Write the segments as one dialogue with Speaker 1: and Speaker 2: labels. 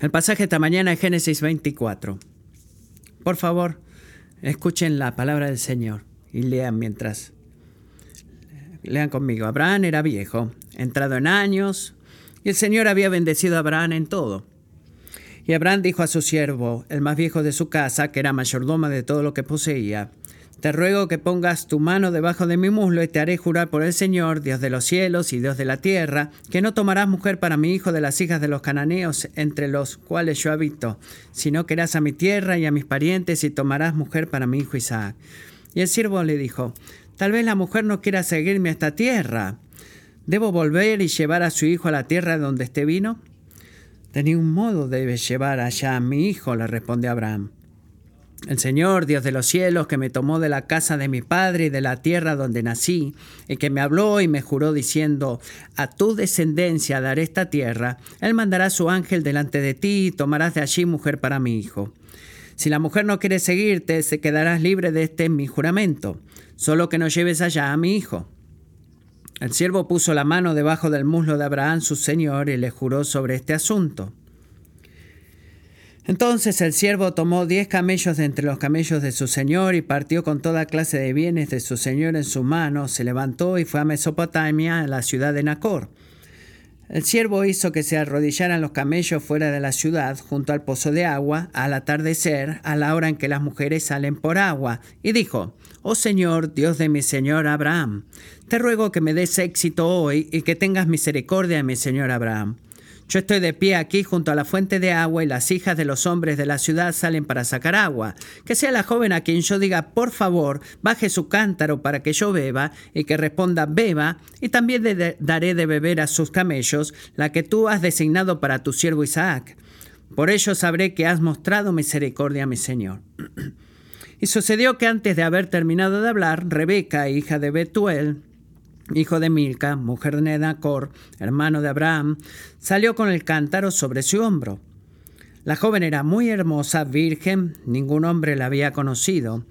Speaker 1: El pasaje esta mañana es Génesis 24. Por favor, escuchen la palabra del Señor y lean mientras. Lean conmigo. Abraham era viejo, entrado en años, y el Señor había bendecido a Abraham en todo. Y Abraham dijo a su siervo, el más viejo de su casa, que era mayordomo de todo lo que poseía, te ruego que pongas tu mano debajo de mi muslo y te haré jurar por el Señor, Dios de los cielos y Dios de la tierra, que no tomarás mujer para mi hijo de las hijas de los cananeos entre los cuales yo habito, sino que irás a mi tierra y a mis parientes y tomarás mujer para mi hijo Isaac. Y el siervo le dijo, tal vez la mujer no quiera seguirme a esta tierra. ¿Debo volver y llevar a su hijo a la tierra donde esté vino? De ningún modo debes llevar allá a mi hijo, le respondió Abraham. El Señor, Dios de los cielos, que me tomó de la casa de mi padre y de la tierra donde nací, y que me habló y me juró diciendo, a tu descendencia daré esta tierra, Él mandará su ángel delante de ti y tomarás de allí mujer para mi hijo. Si la mujer no quiere seguirte, se quedarás libre de este mi juramento, solo que no lleves allá a mi hijo. El siervo puso la mano debajo del muslo de Abraham, su señor, y le juró sobre este asunto. Entonces el siervo tomó diez camellos de entre los camellos de su señor y partió con toda clase de bienes de su señor en su mano, se levantó y fue a Mesopotamia, a la ciudad de Nacor. El siervo hizo que se arrodillaran los camellos fuera de la ciudad, junto al pozo de agua, al atardecer, a la hora en que las mujeres salen por agua, y dijo, Oh Señor, Dios de mi señor Abraham, te ruego que me des éxito hoy y que tengas misericordia de mi señor Abraham yo estoy de pie aquí junto a la fuente de agua y las hijas de los hombres de la ciudad salen para sacar agua. Que sea la joven a quien yo diga, por favor, baje su cántaro para que yo beba, y que responda, beba, y también daré de beber a sus camellos, la que tú has designado para tu siervo Isaac. Por ello sabré que has mostrado misericordia a mi Señor. y sucedió que antes de haber terminado de hablar, Rebeca, hija de Betuel, hijo de Milca, mujer de Nacor, hermano de Abraham, salió con el cántaro sobre su hombro. La joven era muy hermosa, virgen, ningún hombre la había conocido.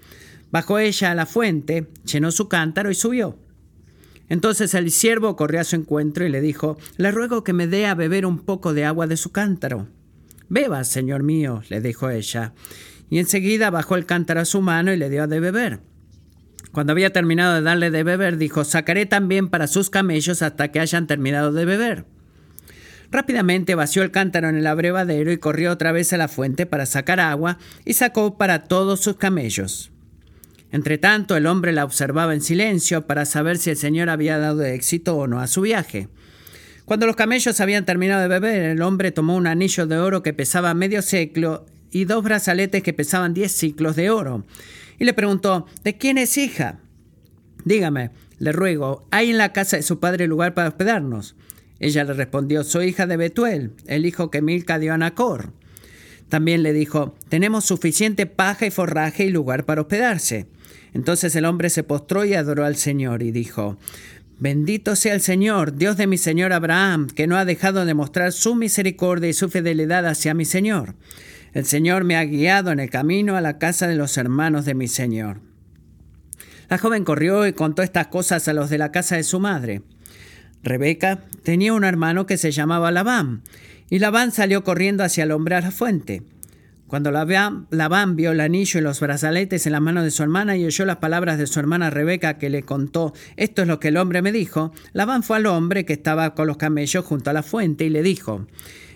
Speaker 1: Bajó ella a la fuente, llenó su cántaro y subió. Entonces el siervo corrió a su encuentro y le dijo, Le ruego que me dé a beber un poco de agua de su cántaro. Beba, señor mío, le dijo ella. Y enseguida bajó el cántaro a su mano y le dio de beber. Cuando había terminado de darle de beber, dijo, sacaré también para sus camellos hasta que hayan terminado de beber. Rápidamente vació el cántaro en el abrevadero y corrió otra vez a la fuente para sacar agua y sacó para todos sus camellos. Entretanto, el hombre la observaba en silencio para saber si el Señor había dado éxito o no a su viaje. Cuando los camellos habían terminado de beber, el hombre tomó un anillo de oro que pesaba medio ciclo y dos brazaletes que pesaban diez ciclos de oro y le preguntó, ¿de quién es hija? Dígame, le ruego, ¿hay en la casa de su padre lugar para hospedarnos? Ella le respondió, soy hija de Betuel, el hijo que Milca dio a Nacor. También le dijo, tenemos suficiente paja y forraje y lugar para hospedarse. Entonces el hombre se postró y adoró al Señor y dijo, Bendito sea el Señor, Dios de mi Señor Abraham, que no ha dejado de mostrar su misericordia y su fidelidad hacia mi Señor. El Señor me ha guiado en el camino a la casa de los hermanos de mi Señor. La joven corrió y contó estas cosas a los de la casa de su madre. Rebeca tenía un hermano que se llamaba Labán, y Labán salió corriendo hacia el hombre a la fuente. Cuando Labán, vio el anillo y los brazaletes en la mano de su hermana y oyó las palabras de su hermana Rebeca que le contó, esto es lo que el hombre me dijo, Labán fue al hombre que estaba con los camellos junto a la fuente y le dijo,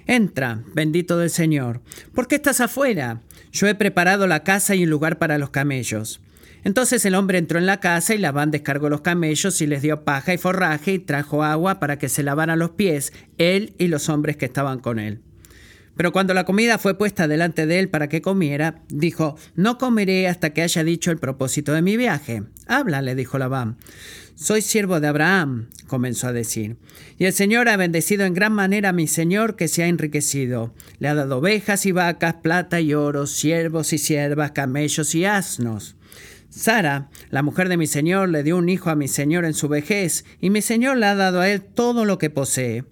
Speaker 1: Entra, bendito del Señor. ¿Por qué estás afuera? Yo he preparado la casa y un lugar para los camellos. Entonces el hombre entró en la casa y Labán descargó los camellos y les dio paja y forraje y trajo agua para que se lavaran los pies, él y los hombres que estaban con él. Pero cuando la comida fue puesta delante de él para que comiera, dijo, No comeré hasta que haya dicho el propósito de mi viaje. Habla, le dijo Labán. Soy siervo de Abraham, comenzó a decir. Y el Señor ha bendecido en gran manera a mi Señor que se ha enriquecido. Le ha dado ovejas y vacas, plata y oro, siervos y siervas, camellos y asnos. Sara, la mujer de mi Señor, le dio un hijo a mi Señor en su vejez, y mi Señor le ha dado a él todo lo que posee.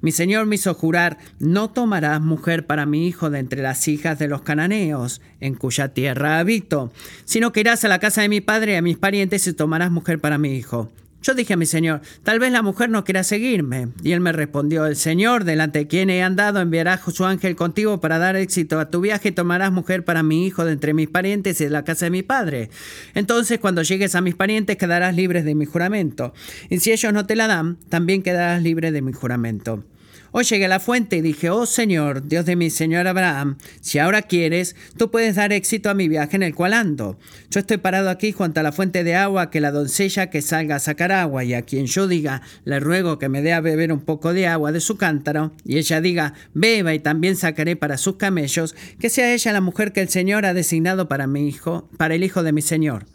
Speaker 1: Mi señor me hizo jurar, no tomarás mujer para mi hijo de entre las hijas de los cananeos, en cuya tierra habito, sino que irás a la casa de mi padre y a mis parientes y tomarás mujer para mi hijo. Yo dije a mi señor, tal vez la mujer no quiera seguirme. Y él me respondió, el Señor, delante de quien he andado, enviará su ángel contigo para dar éxito a tu viaje y tomarás mujer para mi hijo de entre mis parientes y de la casa de mi padre. Entonces, cuando llegues a mis parientes, quedarás libre de mi juramento. Y si ellos no te la dan, también quedarás libre de mi juramento. Hoy llegué a la fuente y dije, oh Señor, Dios de mi Señor Abraham, si ahora quieres, tú puedes dar éxito a mi viaje en el cual ando. Yo estoy parado aquí junto a la fuente de agua, que la doncella que salga a sacar agua y a quien yo diga, le ruego que me dé a beber un poco de agua de su cántaro, y ella diga, beba y también sacaré para sus camellos, que sea ella la mujer que el Señor ha designado para mi hijo, para el hijo de mi Señor.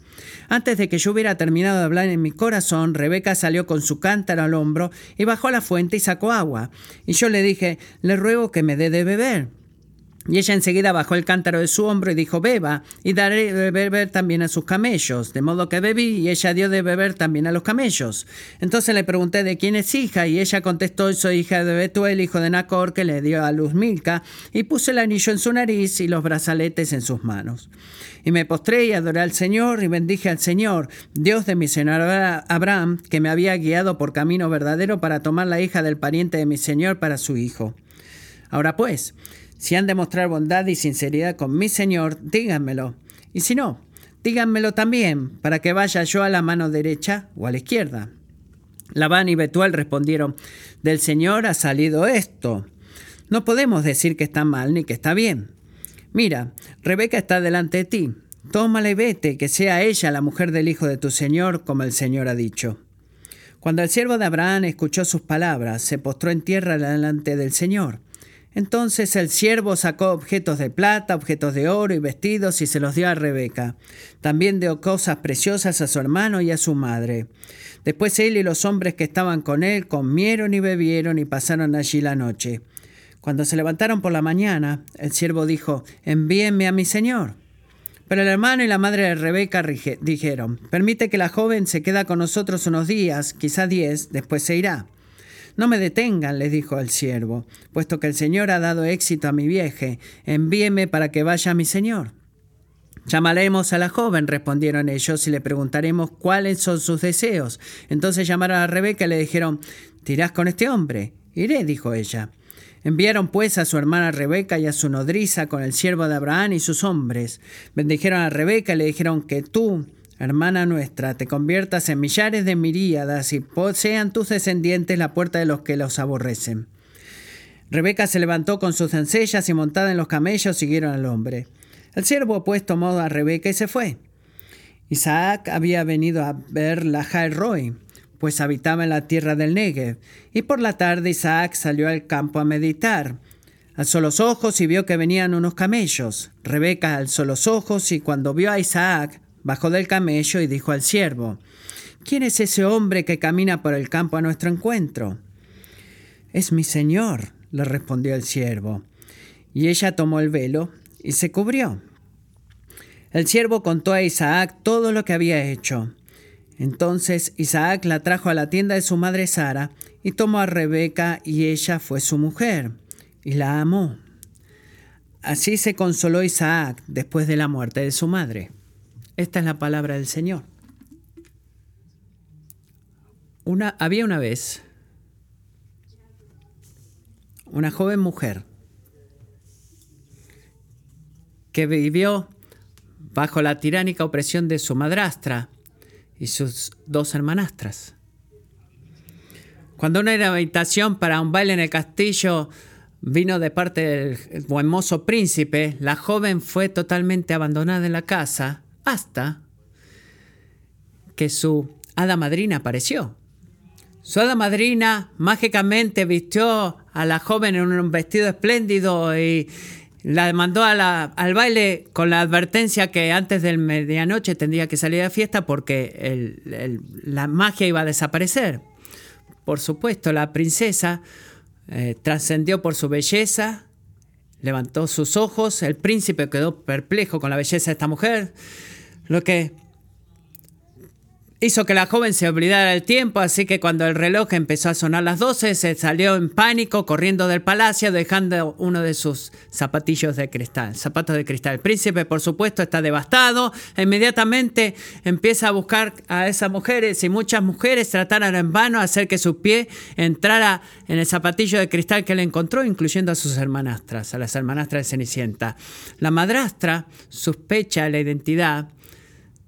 Speaker 1: Antes de que yo hubiera terminado de hablar en mi corazón, Rebeca salió con su cántaro al hombro y bajó a la fuente y sacó agua. Y yo le dije, le ruego que me dé de beber. Y ella enseguida bajó el cántaro de su hombro y dijo, beba, y daré de beber también a sus camellos. De modo que bebí, y ella dio de beber también a los camellos. Entonces le pregunté de quién es hija, y ella contestó, soy hija de Betuel, hijo de Nacor, que le dio a luz Milca, y puse el anillo en su nariz y los brazaletes en sus manos. Y me postré y adoré al Señor y bendije al Señor, Dios de mi Señor Abraham, que me había guiado por camino verdadero para tomar la hija del pariente de mi Señor para su hijo. Ahora pues, si han de mostrar bondad y sinceridad con mi Señor, díganmelo. Y si no, díganmelo también, para que vaya yo a la mano derecha o a la izquierda. Labán y Betuel respondieron, del Señor ha salido esto. No podemos decir que está mal ni que está bien. Mira, Rebeca está delante de ti. Tómala y vete, que sea ella la mujer del hijo de tu Señor, como el Señor ha dicho. Cuando el siervo de Abraham escuchó sus palabras, se postró en tierra delante del Señor. Entonces el siervo sacó objetos de plata, objetos de oro y vestidos y se los dio a Rebeca. También dio cosas preciosas a su hermano y a su madre. Después él y los hombres que estaban con él comieron y bebieron y pasaron allí la noche. Cuando se levantaron por la mañana, el siervo dijo, envíenme a mi señor. Pero el hermano y la madre de Rebeca dijeron, permite que la joven se quede con nosotros unos días, quizá diez, después se irá. No me detengan, les dijo el siervo, puesto que el Señor ha dado éxito a mi vieje, envíeme para que vaya a mi Señor. Llamaremos a la joven, respondieron ellos, y le preguntaremos cuáles son sus deseos. Entonces llamaron a Rebeca y le dijeron, ¿tirás con este hombre? Iré, dijo ella. Enviaron pues a su hermana Rebeca y a su nodriza con el siervo de Abraham y sus hombres. Bendijeron a Rebeca y le dijeron que tú, hermana nuestra, te conviertas en millares de miríadas y sean tus descendientes la puerta de los que los aborrecen. Rebeca se levantó con sus doncellas y montada en los camellos siguieron al hombre. El siervo pues tomó a Rebeca y se fue. Isaac había venido a ver la Roy pues habitaba en la tierra del Negev. Y por la tarde Isaac salió al campo a meditar. Alzó los ojos y vio que venían unos camellos. Rebeca alzó los ojos y cuando vio a Isaac, bajó del camello y dijo al siervo, ¿quién es ese hombre que camina por el campo a nuestro encuentro? Es mi señor, le respondió el siervo. Y ella tomó el velo y se cubrió. El siervo contó a Isaac todo lo que había hecho. Entonces Isaac la trajo a la tienda de su madre Sara y tomó a Rebeca y ella fue su mujer y la amó. Así se consoló Isaac después de la muerte de su madre. Esta es la palabra del Señor. Una, había una vez una joven mujer que vivió bajo la tiránica opresión de su madrastra y sus dos hermanastras. Cuando una invitación para un baile en el castillo vino de parte del buen mozo príncipe, la joven fue totalmente abandonada en la casa hasta que su hada madrina apareció. Su hada madrina mágicamente vistió a la joven en un vestido espléndido y, la mandó al baile con la advertencia que antes del medianoche tendría que salir a fiesta porque la magia iba a desaparecer. Por supuesto, la princesa eh, trascendió por su belleza, levantó sus ojos, el príncipe quedó perplejo con la belleza de esta mujer, lo que hizo que la joven se olvidara del tiempo, así que cuando el reloj empezó a sonar las 12, se salió en pánico corriendo del palacio, dejando uno de sus zapatillos de cristal, zapatos de cristal. El príncipe, por supuesto, está devastado. Inmediatamente empieza a buscar a esas mujeres y muchas mujeres trataron en vano hacer que su pie entrara en el zapatillo de cristal que le encontró, incluyendo a sus hermanastras, a las hermanastras de Cenicienta. La madrastra sospecha la identidad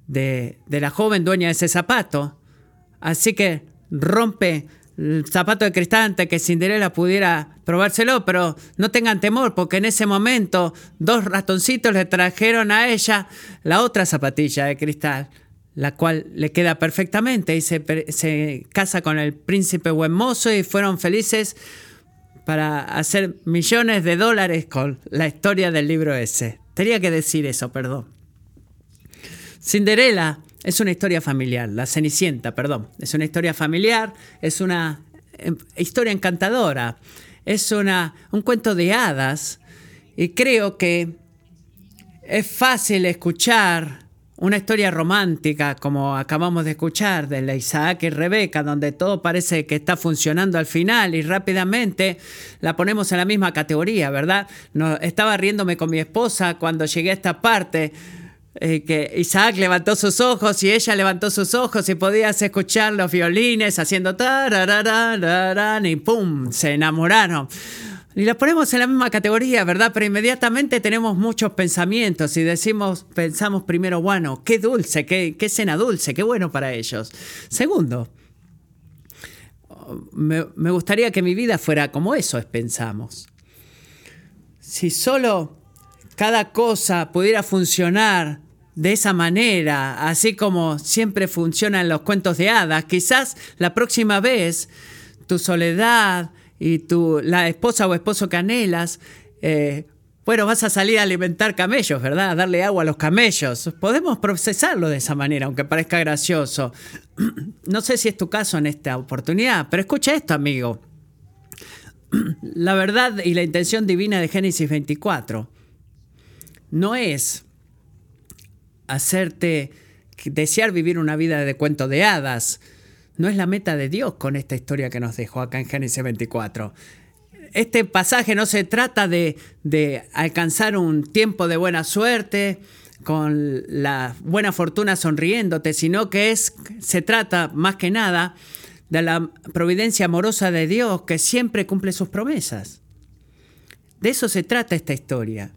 Speaker 1: de, la joven dueña de ese zapato. Así que rompe el zapato de cristal antes que Cinderella pudiera probárselo, pero no tengan temor porque en ese momento dos ratoncitos le trajeron a ella la otra zapatilla de cristal, la cual le queda perfectamente y se, se casa con el príncipe buen mozo y fueron felices para hacer millones de dólares con la historia del libro ese. Tenía que decir eso, perdón. Cinderella es una historia familiar, la Cenicienta, perdón, es una historia familiar, es una em, historia encantadora, es una, un cuento de hadas. Y creo que es fácil escuchar una historia romántica como acabamos de escuchar de la Isaac y Rebeca, donde todo parece que está funcionando al final y rápidamente la ponemos en la misma categoría, ¿verdad? Estaba riéndome con mi esposa cuando llegué a esta parte eh, que Isaac levantó sus ojos y ella levantó sus ojos y podías escuchar los violines haciendo y pum, se enamoraron. Y las ponemos en la misma categoría, ¿verdad? Pero inmediatamente tenemos muchos pensamientos y decimos, pensamos primero, bueno, qué dulce, qué, qué cena dulce, qué bueno para ellos. Segundo, me, me gustaría que mi vida fuera como eso, pensamos. Si solo cada cosa pudiera funcionar de esa manera, así como siempre funcionan los cuentos de hadas, quizás la próxima vez tu soledad y tu, la esposa o esposo que anhelas, eh, bueno, vas a salir a alimentar camellos, ¿verdad? A darle agua a los camellos. Podemos procesarlo de esa manera, aunque parezca gracioso. No sé si es tu caso en esta oportunidad, pero escucha esto, amigo. La verdad y la intención divina de Génesis 24 no es hacerte desear vivir una vida de cuento de hadas. No es la meta de Dios con esta historia que nos dejó acá en Génesis 24. Este pasaje no se trata de, de alcanzar un tiempo de buena suerte, con la buena fortuna sonriéndote, sino que es, se trata más que nada de la providencia amorosa de Dios que siempre cumple sus promesas. De eso se trata esta historia.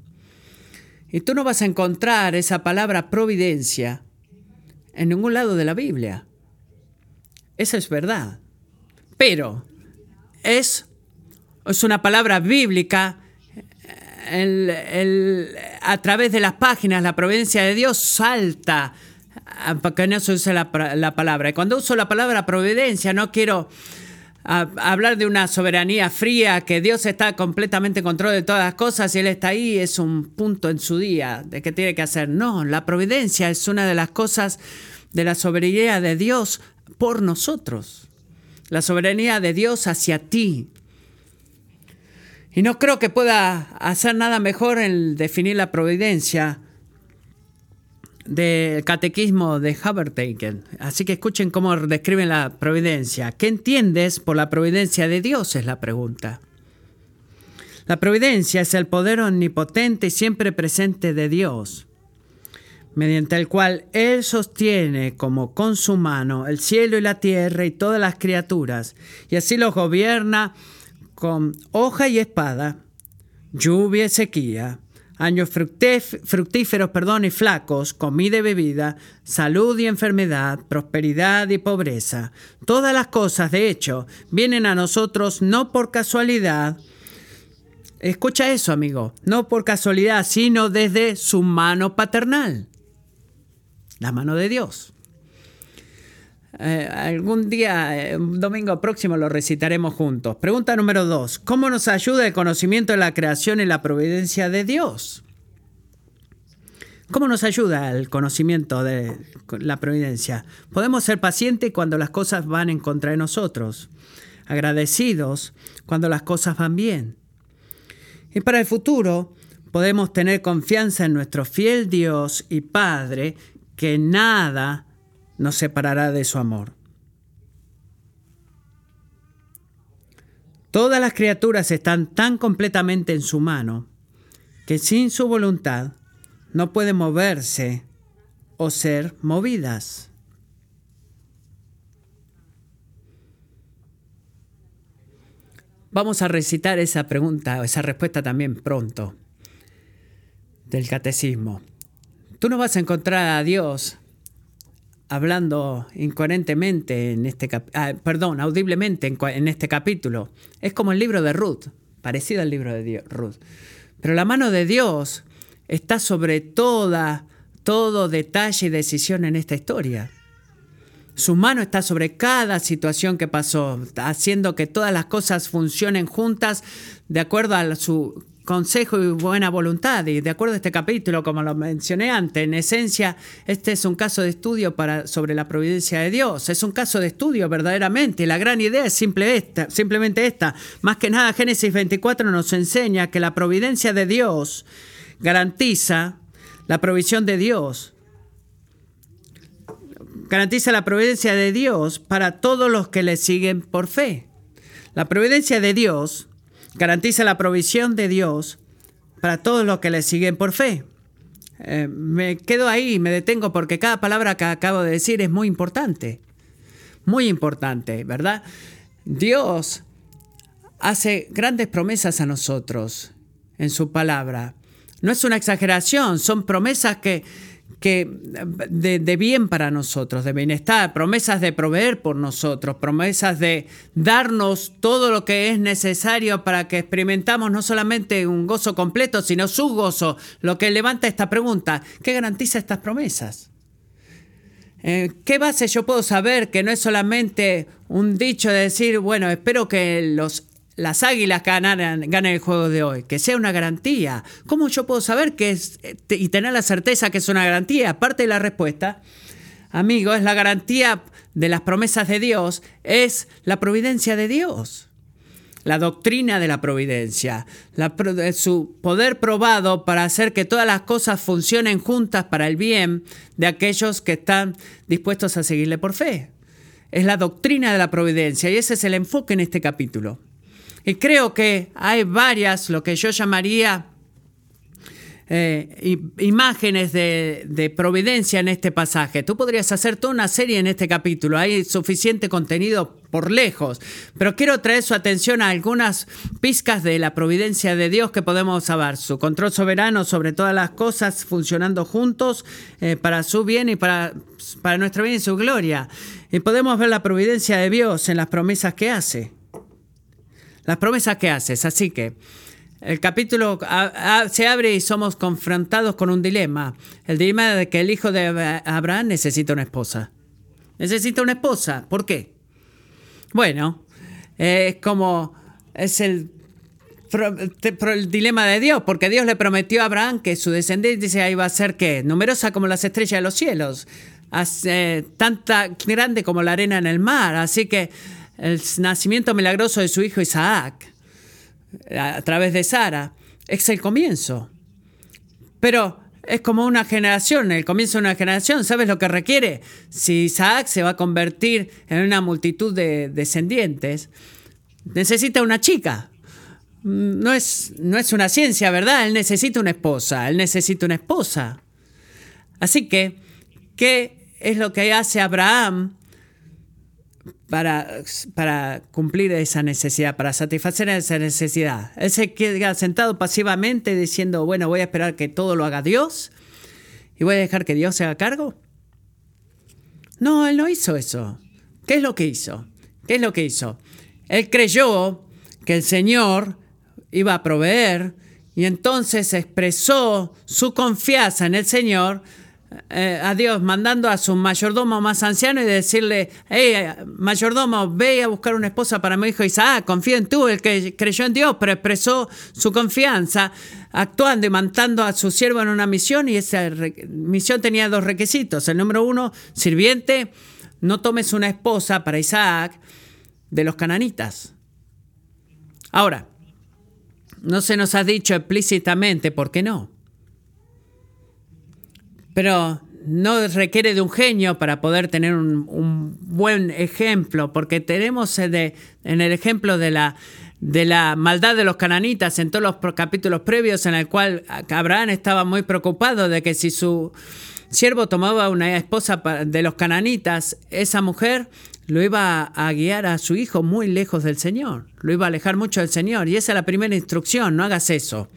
Speaker 1: Y tú no vas a encontrar esa palabra providencia en ningún lado de la Biblia. Esa es verdad. Pero es, es una palabra bíblica. a través de las páginas, la providencia de Dios salta para que no se use la, la palabra. Y cuando uso la palabra providencia, no quiero hablar de una soberanía fría, que Dios está completamente en control de todas las cosas y Él está ahí, es un punto en su día de qué tiene que hacer. No, la providencia es una de las cosas de la soberanía de Dios por nosotros. La soberanía de Dios hacia ti. Y no creo que pueda hacer nada mejor en definir la providencia del catequismo de Habertaken. Así que escuchen cómo describen la providencia. ¿Qué entiendes por la providencia de Dios? Es la pregunta. La providencia es el poder omnipotente y siempre presente de Dios, mediante el cual Él sostiene como con su mano el cielo y la tierra y todas las criaturas, y así los gobierna con hoja y espada, lluvia y sequía, años fructíferos perdón, y flacos, comida y bebida, salud y enfermedad, prosperidad y pobreza. Todas las cosas, de hecho, vienen a nosotros no por casualidad. Escucha eso, amigo, no por casualidad, sino desde su mano paternal, la mano de Dios. Eh, algún día, eh, un domingo próximo, lo recitaremos juntos. Pregunta número dos. ¿Cómo nos ayuda el conocimiento de la creación y la providencia de Dios? ¿Cómo nos ayuda el conocimiento de la providencia? Podemos ser pacientes cuando las cosas van en contra de nosotros, agradecidos cuando las cosas van bien. Y para el futuro, podemos tener confianza en nuestro fiel Dios y Padre, que nada nos separará de su amor. Todas las criaturas están tan completamente en su mano que sin su voluntad no pueden moverse o ser movidas. Vamos a recitar esa pregunta, esa respuesta también pronto del catecismo. Tú no vas a encontrar a Dios hablando incoherentemente en este ah, perdón, audiblemente en, este capítulo. Es como el libro de Ruth, parecido al libro de Ruth. Pero la mano de Dios está sobre toda, todo detalle y decisión en esta historia. Su mano está sobre cada situación que pasó, haciendo que todas las cosas funcionen juntas de acuerdo a su consejo y buena voluntad. Y de acuerdo a este capítulo, como lo mencioné antes, en esencia, este es un caso de estudio para, sobre la providencia de Dios. Es un caso de estudio verdaderamente. Y la gran idea es simple esta, simplemente esta. Más que nada, Génesis 24 nos enseña que la providencia de Dios garantiza la provisión de Dios. Garantiza la providencia de Dios para todos los que le siguen por fe. La providencia de Dios garantiza la provisión de Dios para todos los que le siguen por fe. Eh, me quedo ahí me detengo porque cada palabra que acabo de decir es muy importante. Muy importante, ¿verdad? Dios hace grandes promesas a nosotros en su palabra. No es una exageración, son promesas que que de, bien para nosotros, de bienestar, promesas de proveer por nosotros, promesas de darnos todo lo que es necesario para que experimentamos no solamente un gozo completo, sino su gozo. Lo que levanta esta pregunta, ¿qué garantiza estas promesas? Eh, ¿Qué base yo puedo saber que no es solamente un dicho de decir, bueno, espero que los las águilas ganan, ganan el juego de hoy, que sea una garantía. ¿Cómo yo puedo saber que es y tener la certeza que es una garantía? Parte de la respuesta, amigo, es la garantía de las promesas de Dios, es la providencia de Dios. La doctrina de la providencia, su poder probado para hacer que todas las cosas funcionen juntas para el bien de aquellos que están dispuestos a seguirle por fe. Es la doctrina de la providencia y ese es el enfoque en este capítulo. Y creo que hay varias, lo que yo llamaría eh, imágenes de, providencia en este pasaje. Tú podrías hacer toda una serie en este capítulo, hay suficiente contenido por lejos, pero quiero traer su atención a algunas pizcas de la providencia de Dios que podemos saber, su control soberano sobre todas las cosas funcionando juntos eh, para su bien y para, para nuestro bien y su gloria. Y podemos ver la providencia de Dios en las promesas que hace las promesas que haces. Así que el capítulo se abre y somos confrontados con un dilema. El dilema de que el hijo de Abraham necesita una esposa. Necesita una esposa. ¿Por qué? Bueno, es como es el, el, dilema de Dios, porque Dios le prometió a Abraham que su descendencia iba a ser ¿qué? numerosa como las estrellas de los cielos, tanta grande como la arena en el mar. Así que el nacimiento milagroso de su hijo Isaac a través de Sara es el comienzo. Pero es como una generación, el comienzo de una generación. ¿Sabes lo que requiere? Si Isaac se va a convertir en una multitud de descendientes, necesita una chica. No es, no es una ciencia, ¿verdad? Él necesita una esposa, él necesita una esposa. Así que, ¿qué es lo que hace Abraham para, para cumplir esa necesidad, para satisfacer esa necesidad. Él se queda sentado pasivamente diciendo, bueno, voy a esperar que todo lo haga Dios y voy a dejar que Dios se haga cargo. No, él no hizo eso. ¿Qué es lo que hizo? ¿Qué es lo que hizo? Él creyó que el Señor iba a proveer y entonces expresó su confianza en el Señor eh, a Dios mandando a su mayordomo más anciano y decirle, hey, mayordomo, ve a buscar una esposa para mi hijo Isaac, confío en tú, el que creyó en Dios, pero expresó su confianza actuando y mandando a su siervo en una misión y esa misión tenía dos requisitos. El número uno, sirviente, no tomes una esposa para Isaac de los cananitas. Ahora, no se nos ha dicho explícitamente por qué no. Pero no requiere de un genio para poder tener un, buen ejemplo, porque tenemos en el ejemplo de la, de la maldad de los cananitas en todos los capítulos previos en el cual Abraham estaba muy preocupado de que si su siervo tomaba una esposa de los cananitas, esa mujer lo iba a guiar a su hijo muy lejos del Señor, lo iba a alejar mucho del Señor. Y esa es la primera instrucción, no hagas eso.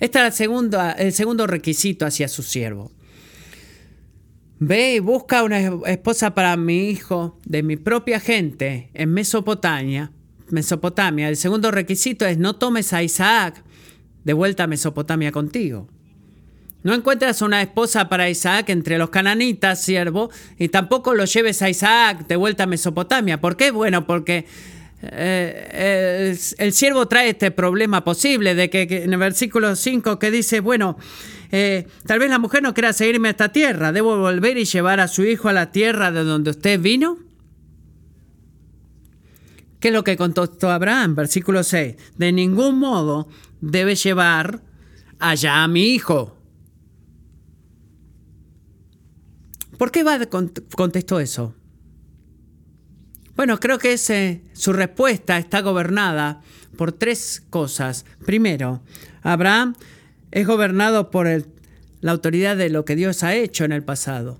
Speaker 1: Este es el segundo requisito hacia su siervo. Ve y busca una esposa para mi hijo de mi propia gente en Mesopotamia. Mesopotamia. El segundo requisito es no tomes a Isaac de vuelta a Mesopotamia contigo. No encuentras una esposa para Isaac entre los cananitas, siervo, y tampoco lo lleves a Isaac de vuelta a Mesopotamia. ¿Por qué? Bueno, porque eh, el, siervo trae este problema posible de que, en el versículo 5 que dice, bueno, eh, tal vez la mujer no quiera seguirme a esta tierra, ¿debo volver y llevar a su hijo a la tierra de donde usted vino? ¿Qué es lo que contestó Abraham? Versículo 6, de ningún modo debe llevar allá a mi hijo. ¿Por qué va contestó eso? Bueno, creo que ese, su respuesta está gobernada por tres cosas. Primero, Abraham es gobernado por la autoridad de lo que Dios ha hecho en el pasado.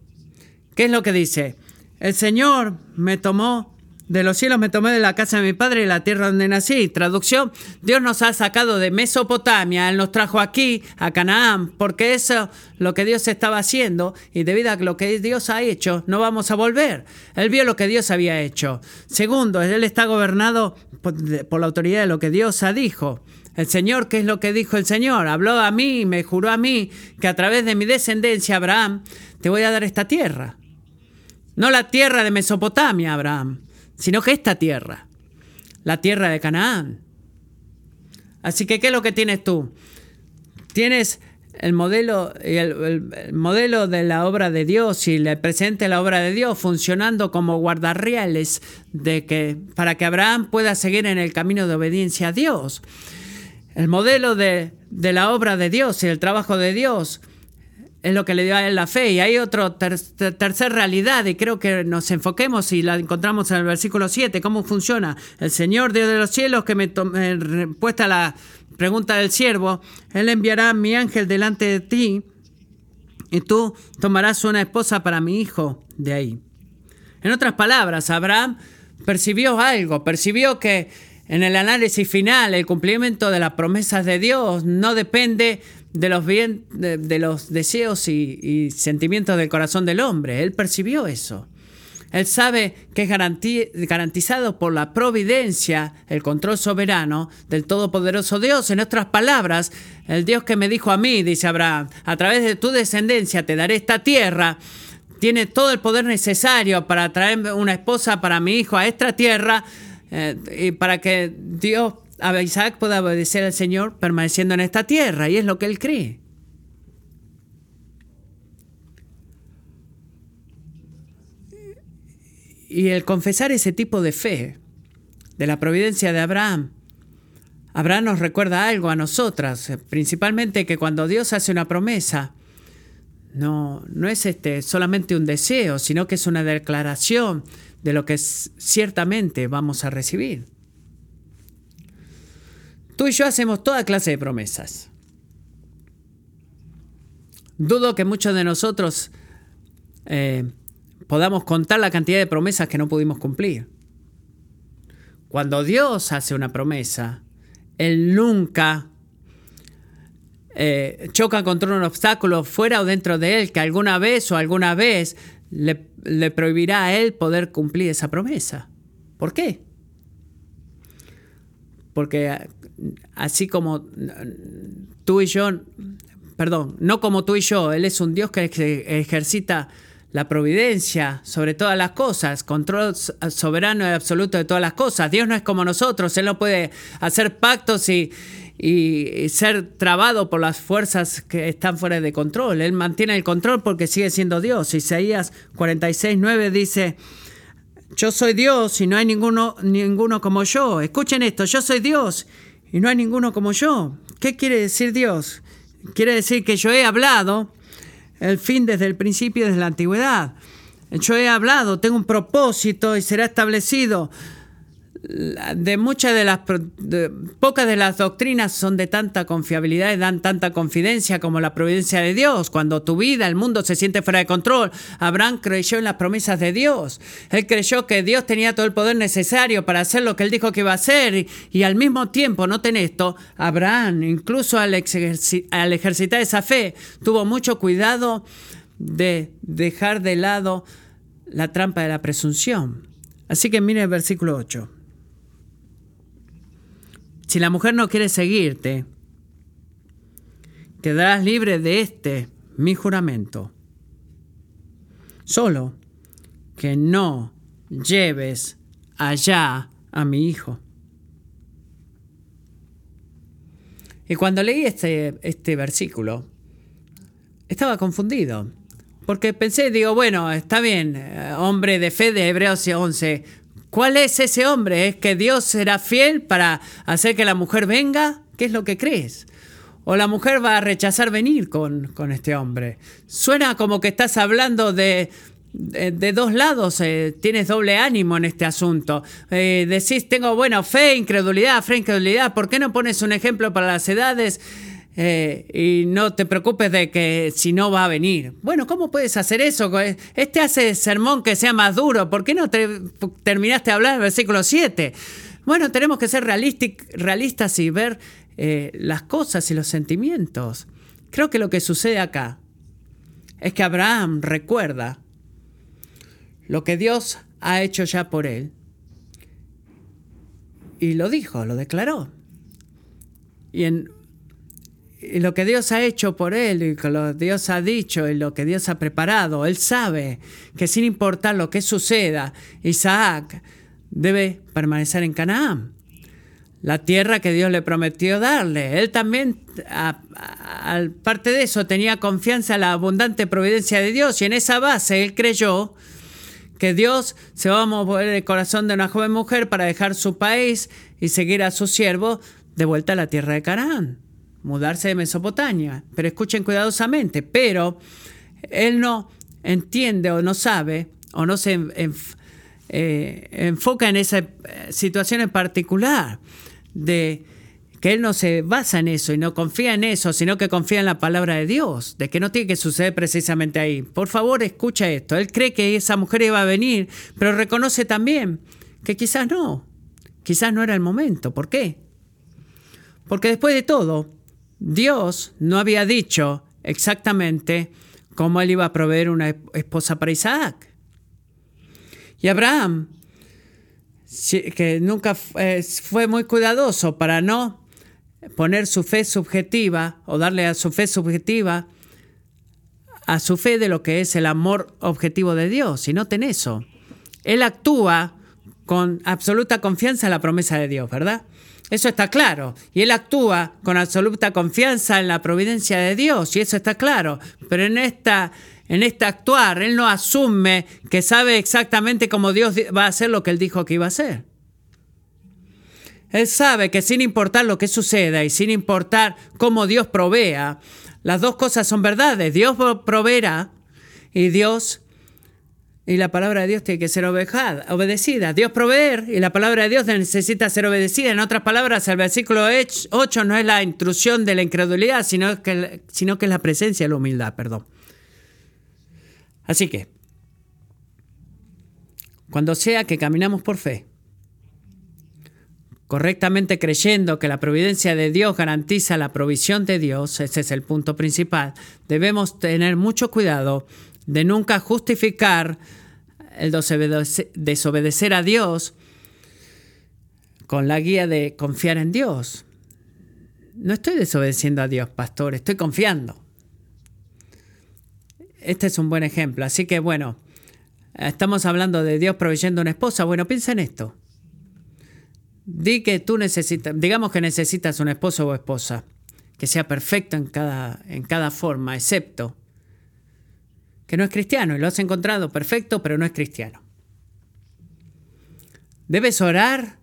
Speaker 1: ¿Qué es lo que dice? El Señor me tomó de los cielos me tomé de la casa de mi padre y la tierra donde nací. Traducción, Dios nos ha sacado de Mesopotamia, Él nos trajo aquí, a Canaán, porque eso es lo que Dios estaba haciendo y debido a lo que Dios ha hecho, no vamos a volver. Él vio lo que Dios había hecho. Segundo, Él está gobernado por, la autoridad de lo que Dios ha dicho. El Señor, ¿qué es lo que dijo el Señor? Habló a mí me juró a mí que a través de mi descendencia, Abraham, te voy a dar esta tierra. No la tierra de Mesopotamia, Abraham sino que esta tierra, la tierra de Canaán. Así que, ¿qué es lo que tienes tú? Tienes el modelo, el, modelo de la obra de Dios y le presente la obra de Dios funcionando como guardarreales de que, para que Abraham pueda seguir en el camino de obediencia a Dios. El modelo de, la obra de Dios y el trabajo de Dios es lo que le dio a él la fe. Y hay otra tercera realidad, y creo que nos enfoquemos y la encontramos en el versículo 7, cómo funciona. El Señor Dios de los cielos, que me, respuesta la pregunta del siervo, Él enviará mi ángel delante de ti, y tú tomarás una esposa para mi hijo de ahí. En otras palabras, Abraham percibió algo, percibió que en el análisis final el cumplimiento de las promesas de Dios no depende de los, bien, de, los deseos y, sentimientos del corazón del hombre. Él percibió eso. Él sabe que es garantizado por la providencia, el control soberano del Todopoderoso Dios. En otras palabras, el Dios que me dijo a mí, dice Abraham, a través de tu descendencia te daré esta tierra, tiene todo el poder necesario para traer una esposa para mi hijo a esta tierra eh, y para que Dios Isaac puede obedecer al Señor permaneciendo en esta tierra, y es lo que él cree. Y el confesar ese tipo de fe, de la providencia de Abraham, Abraham nos recuerda algo a nosotras, principalmente que cuando Dios hace una promesa, no, no es este, solamente un deseo, sino que es una declaración de lo que ciertamente vamos a recibir. Tú y yo hacemos toda clase de promesas. Dudo que muchos de nosotros eh, podamos contar la cantidad de promesas que no pudimos cumplir. Cuando Dios hace una promesa, Él nunca eh, choca contra un obstáculo fuera o dentro de Él que alguna vez o alguna vez le, le prohibirá a Él poder cumplir esa promesa. ¿Por qué? Porque así como tú y yo, perdón, no como tú y yo, Él es un Dios que ejercita la providencia sobre todas las cosas, control soberano y absoluto de todas las cosas. Dios no es como nosotros, Él no puede hacer pactos y, y ser trabado por las fuerzas que están fuera de control. Él mantiene el control porque sigue siendo Dios. Isaías 46, 9 dice, yo soy Dios y no hay ninguno, ninguno como yo. Escuchen esto, yo soy Dios y no hay ninguno como yo. ¿Qué quiere decir Dios? Quiere decir que yo he hablado el fin desde el principio, desde la antigüedad. Yo he hablado, tengo un propósito y será establecido de muchas de las pocas de las doctrinas son de tanta confiabilidad y dan tanta confidencia como la providencia de Dios. Cuando tu vida, el mundo se siente fuera de control, Abraham creyó en las promesas de Dios. Él creyó que Dios tenía todo el poder necesario para hacer lo que él dijo que iba a hacer y, al mismo tiempo, noten esto, Abraham, incluso al, al ejercitar esa fe, tuvo mucho cuidado de dejar de lado la trampa de la presunción. Así que mire el versículo 8. Si la mujer no quiere seguirte, quedarás libre de este, mi juramento. Solo que no lleves allá a mi hijo. Y cuando leí este, este versículo, estaba confundido. Porque pensé, digo, bueno, está bien, hombre de fe de Hebreos 11, ¿Cuál es ese hombre? ¿Es que Dios será fiel para hacer que la mujer venga? ¿Qué es lo que crees? ¿O la mujer va a rechazar venir con, con este hombre? Suena como que estás hablando de, de, dos lados, eh, tienes doble ánimo en este asunto. Eh, decís, tengo, bueno, fe, incredulidad, fe, incredulidad. ¿Por qué no pones un ejemplo para las edades? Eh, y no te preocupes de que si no va a venir. Bueno, ¿cómo puedes hacer eso? Este hace sermón que sea más duro. ¿Por qué no te, terminaste de hablar el versículo 7? Bueno, tenemos que ser realistas y ver eh, las cosas y los sentimientos. Creo que lo que sucede acá es que Abraham recuerda lo que Dios ha hecho ya por él. Y lo dijo, lo declaró. Y en y lo que Dios ha hecho por él, y lo que Dios ha dicho, y lo que Dios ha preparado, él sabe que sin importar lo que suceda, Isaac debe permanecer en Canaán, la tierra que Dios le prometió darle. Él también, aparte de eso, tenía confianza en la abundante providencia de Dios, y en esa base él creyó que Dios se va a mover el corazón de una joven mujer para dejar su país y seguir a su siervo de vuelta a la tierra de Canaán mudarse de Mesopotamia. Pero escuchen cuidadosamente, pero él no entiende o no sabe o no se eh, enfoca en esa eh, situación en particular de que él no se basa en eso y no confía en eso, sino que confía en la palabra de Dios, de que no tiene que suceder precisamente ahí. Por favor, escucha esto. Él cree que esa mujer iba a venir, pero reconoce también que quizás no, quizás no era el momento. ¿Por qué? Porque después de todo, Dios no había dicho exactamente cómo él iba a proveer una esposa para Isaac. Y Abraham, que nunca fue muy cuidadoso para no poner su fe subjetiva o darle a su fe subjetiva a su fe de lo que es el amor objetivo de Dios. Y noten eso. Él actúa con absoluta confianza en la promesa de Dios, ¿verdad? Eso está claro. Y él actúa con absoluta confianza en la providencia de Dios, y eso está claro. Pero en esta, en este actuar, él no asume que sabe exactamente cómo Dios va a hacer lo que él dijo que iba a hacer. Él sabe que sin importar lo que suceda y sin importar cómo Dios provea, las dos cosas son verdades. Dios proveerá y Dios y la palabra de Dios tiene que ser obedecida. Dios proveer y la palabra de Dios necesita ser obedecida. En otras palabras, el versículo 8 no es la intrusión de la incredulidad, sino que, sino que es la presencia de la humildad, perdón. Así que, cuando sea que caminamos por fe, correctamente creyendo que la providencia de Dios garantiza la provisión de Dios, ese es el punto principal, debemos tener mucho cuidado de nunca justificar el desobedecer a Dios con la guía de confiar en Dios. No estoy desobedeciendo a Dios, pastor, estoy confiando. Este es un buen ejemplo. Así que bueno, estamos hablando de Dios proveyendo una esposa. Bueno, piensa en esto. Di que tú necesitas, digamos que necesitas un esposo o esposa que sea perfecto en cada, en cada forma, excepto que no es cristiano y lo has encontrado perfecto, pero no es cristiano. ¿Debes orar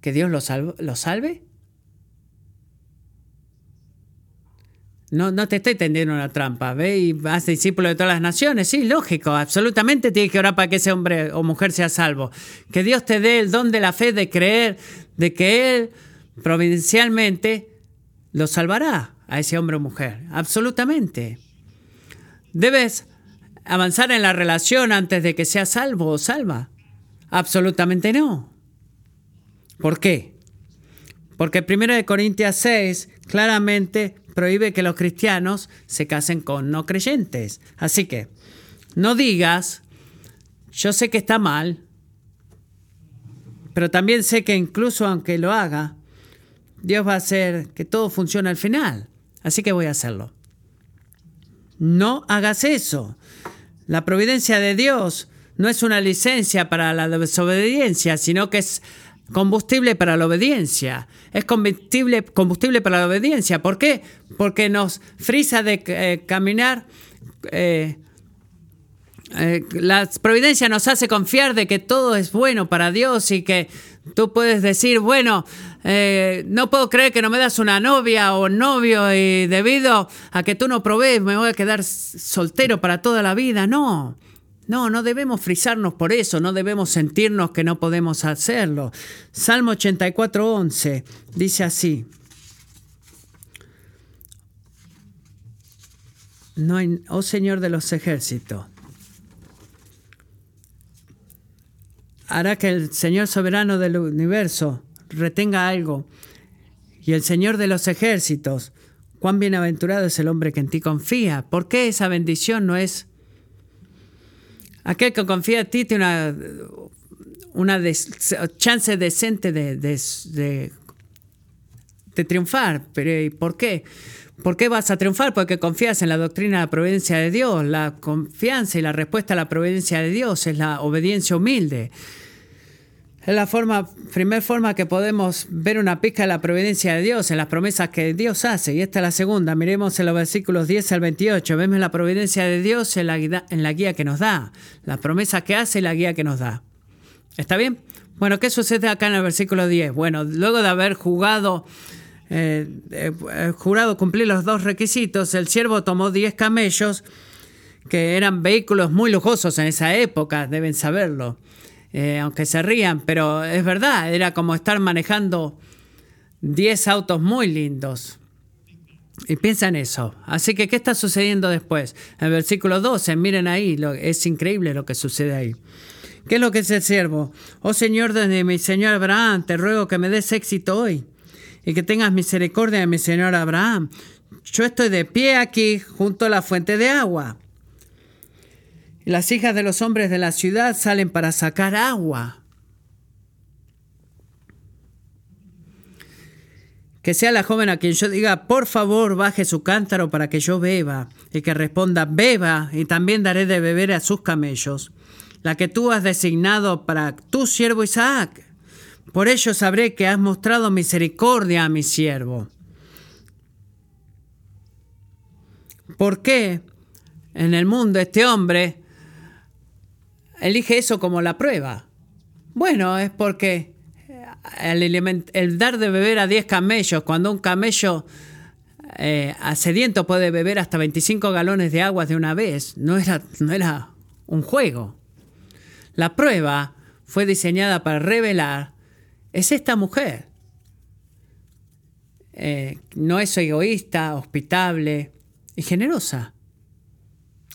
Speaker 1: que Dios lo salve? No, no te estoy tendiendo una trampa. Ve y haz discípulo de todas las naciones. Sí, lógico. Absolutamente tienes que orar para que ese hombre o mujer sea salvo. Que Dios te dé el don de la fe de creer de que Él providencialmente lo salvará a ese hombre o mujer. Absolutamente. Debes avanzar en la relación antes de que sea salvo o salva. Absolutamente no. ¿Por qué? Porque 1 Corintios 6 claramente prohíbe que los cristianos se casen con no creyentes. Así que no digas, yo sé que está mal, pero también sé que incluso aunque lo haga, Dios va a hacer que todo funcione al final. Así que voy a hacerlo. No hagas eso. La providencia de Dios no es una licencia para la desobediencia, sino que es combustible para la obediencia. Es combustible, combustible para la obediencia. ¿Por qué? Porque nos frisa de eh, caminar. Eh, eh, la providencia nos hace confiar de que todo es bueno para Dios y que tú puedes decir, bueno, no puedo creer que no me das una novia o novio y debido a que tú no provees me voy a quedar soltero para toda la vida. No, no, no debemos frisarnos por eso, no debemos sentirnos que no podemos hacerlo. Salmo 84, 11 dice así. No oh Señor de los ejércitos, hará que el Señor soberano del universo retenga algo. Y el Señor de los ejércitos, cuán bienaventurado es el hombre que en ti confía. ¿Por qué esa bendición no es Aquel que confía en ti tiene una, chance decente de, de, triunfar. Pero ¿por qué? ¿Por qué vas a triunfar? Porque confías en la doctrina de la providencia de Dios. La confianza y la respuesta a la providencia de Dios es la obediencia humilde. Es la forma, primera forma que podemos ver una pizca de la providencia de Dios, en las promesas que Dios hace. Y esta es la segunda. Miremos en los versículos 10 al 28. Vemos la providencia de Dios en la, guía, en la guía que nos da. Las promesas que hace y la guía que nos da. ¿Está bien? Bueno, ¿qué sucede acá en el versículo 10? Bueno, luego de haber jugado, eh, eh, jurado cumplir los dos requisitos, el siervo tomó 10 camellos, que eran vehículos muy lujosos en esa época, deben saberlo eh, aunque se rían, pero es verdad, era como estar manejando 10 autos muy lindos. Y piensa en eso. Así que, ¿qué está sucediendo después? En el versículo 12, miren ahí, es increíble lo que sucede ahí. ¿Qué es lo que es el siervo? Oh Señor, desde mi Señor Abraham, te ruego que me des éxito hoy y que tengas misericordia de mi Señor Abraham. Yo estoy de pie aquí junto a la fuente de agua. Las hijas de los hombres de la ciudad salen para sacar agua. Que sea la joven a quien yo diga, por favor, baje su cántaro para que yo beba, y que responda, beba, y también daré de beber a sus camellos, la que tú has designado para tu siervo Isaac. Por ello sabré que has mostrado misericordia a mi siervo. ¿Por qué en el mundo este hombre elige eso como la prueba. Bueno, es porque el, dar de beber a 10 camellos, cuando un camello eh, sediento puede beber hasta 25 galones de agua de una vez, no era, no era un juego. La prueba fue diseñada para revelar, es esta mujer. Eh, no es egoísta, hospitable y generosa.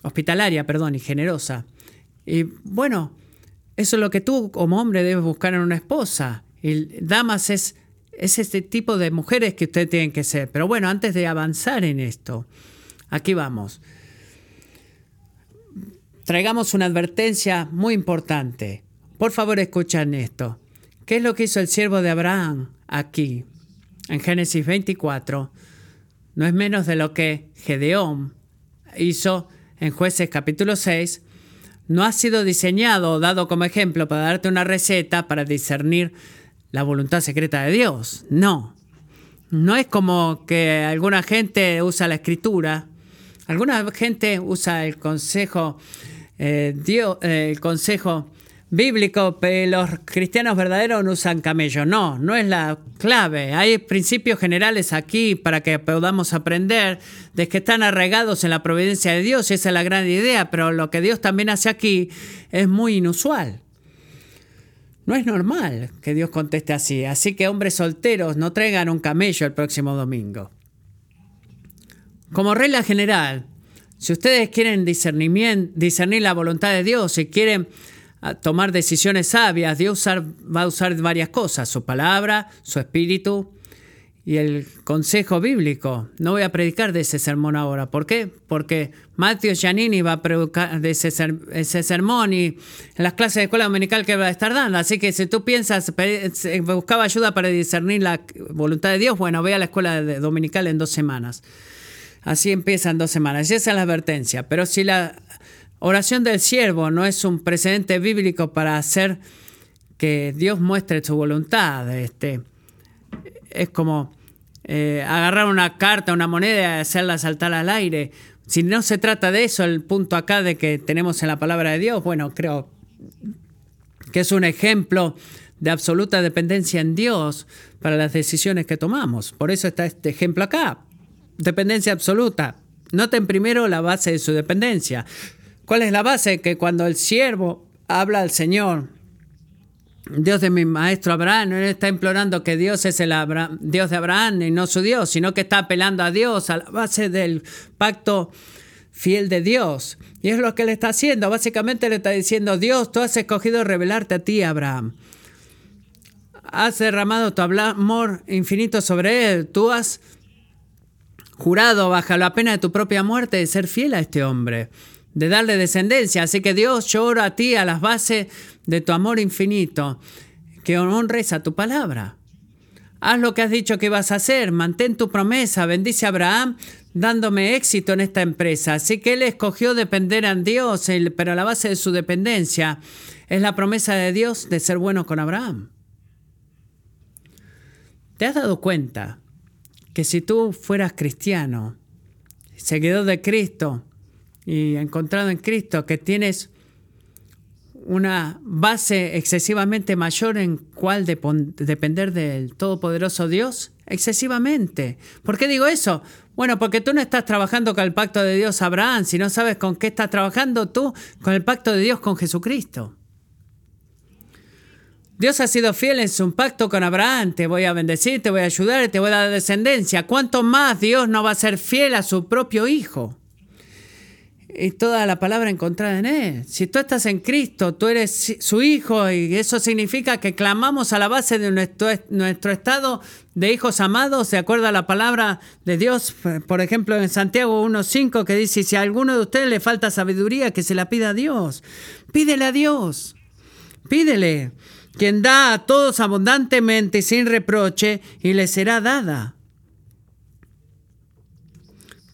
Speaker 1: Hospitalaria, perdón, y generosa. Y bueno, eso es lo que tú como hombre debes buscar en una esposa. Y damas es, es este tipo de mujeres que usted tienen que ser. Pero bueno, antes de avanzar en esto, aquí vamos. Traigamos una advertencia muy importante. Por favor, escuchen esto. ¿Qué es lo que hizo el siervo de Abraham aquí? En Génesis 24. No es menos de lo que Gedeón hizo en jueces capítulo 6 no ha sido diseñado o dado como ejemplo para darte una receta para discernir la voluntad secreta de Dios. No. No es como que alguna gente usa la escritura. Alguna gente usa el consejo, eh, Dios, eh, el consejo bíblico, los cristianos verdaderos no usan camello. No, no es la clave. Hay principios generales aquí para que podamos aprender de que están arraigados en la providencia de Dios, esa es la gran idea, pero lo que Dios también hace aquí es muy inusual. No es normal que Dios conteste así, así que hombres solteros no traigan un camello el próximo domingo. Como regla general, si ustedes quieren discernir la voluntad de Dios y quieren ah, tomar decisiones sabias, Dios va a usar varias cosas, su palabra, su espíritu y el consejo bíblico. No voy a predicar de ese sermón ahora. ¿Por qué? Porque Matthew Giannini va a predicar de ese, ese, sermón y en las clases de escuela dominical que va a estar dando. Así que si tú piensas, buscaba ayuda para discernir la voluntad de Dios, bueno, ve a la escuela dominical en dos semanas. Así empiezan dos semanas. Y esa es la advertencia. Pero si la oración del siervo no es un precedente bíblico para hacer que Dios muestre su voluntad, este, es como eh, agarrar una carta, una moneda y hacerla saltar al aire. Si no se trata de eso, el punto acá de que tenemos en la palabra de Dios, bueno, creo que es un ejemplo de absoluta dependencia en Dios para las decisiones que tomamos. Por eso está este ejemplo acá dependencia absoluta. Noten primero la base de su dependencia. ¿Cuál es la base? Que cuando el siervo habla al Señor, Dios de mi maestro Abraham, no está implorando que Dios es el Dios de Abraham y no su Dios, sino que está apelando a Dios, a la base del pacto fiel de Dios. Y es lo que le está haciendo. Básicamente le está diciendo, Dios, tú has escogido revelarte a ti, Abraham. Has derramado tu amor infinito sobre él. Tú has jurado bajo la pena de tu propia muerte de ser fiel a este hombre, de darle descendencia. Así que Dios, llora a ti a las bases de tu amor infinito, que honres a tu palabra. Haz lo que has dicho que ibas a hacer, mantén tu promesa, bendice a Abraham dándome éxito en esta empresa. Así que él escogió depender en Dios, pero la base de su dependencia es la promesa de Dios de ser bueno con Abraham. ¿Te has dado cuenta que si tú fueras cristiano, seguidor de Cristo y encontrado en Cristo, que tienes una base excesivamente mayor en cuál depender del Todopoderoso Dios? Excesivamente. ¿Por qué digo eso? Bueno, porque tú no estás trabajando con el pacto de Dios Abraham, si no sabes con qué estás trabajando tú, con el pacto de Dios con Jesucristo. Dios ha sido fiel en su pacto con Abraham. Te voy a bendecir, te voy a ayudar, te voy a dar descendencia. ¿Cuánto más Dios no va a ser fiel a su propio Hijo? Y toda la palabra encontrada en Él. Si tú estás en Cristo, tú eres su Hijo y eso significa que clamamos a la base de nuestro, estado de hijos amados, de acuerdo a la palabra de Dios. Por ejemplo, en Santiago 1.5 que dice, si a alguno de ustedes le falta sabiduría, que se la pida a Dios. Pídele a Dios. Pídele quien da a todos abundantemente y sin reproche, y le será dada.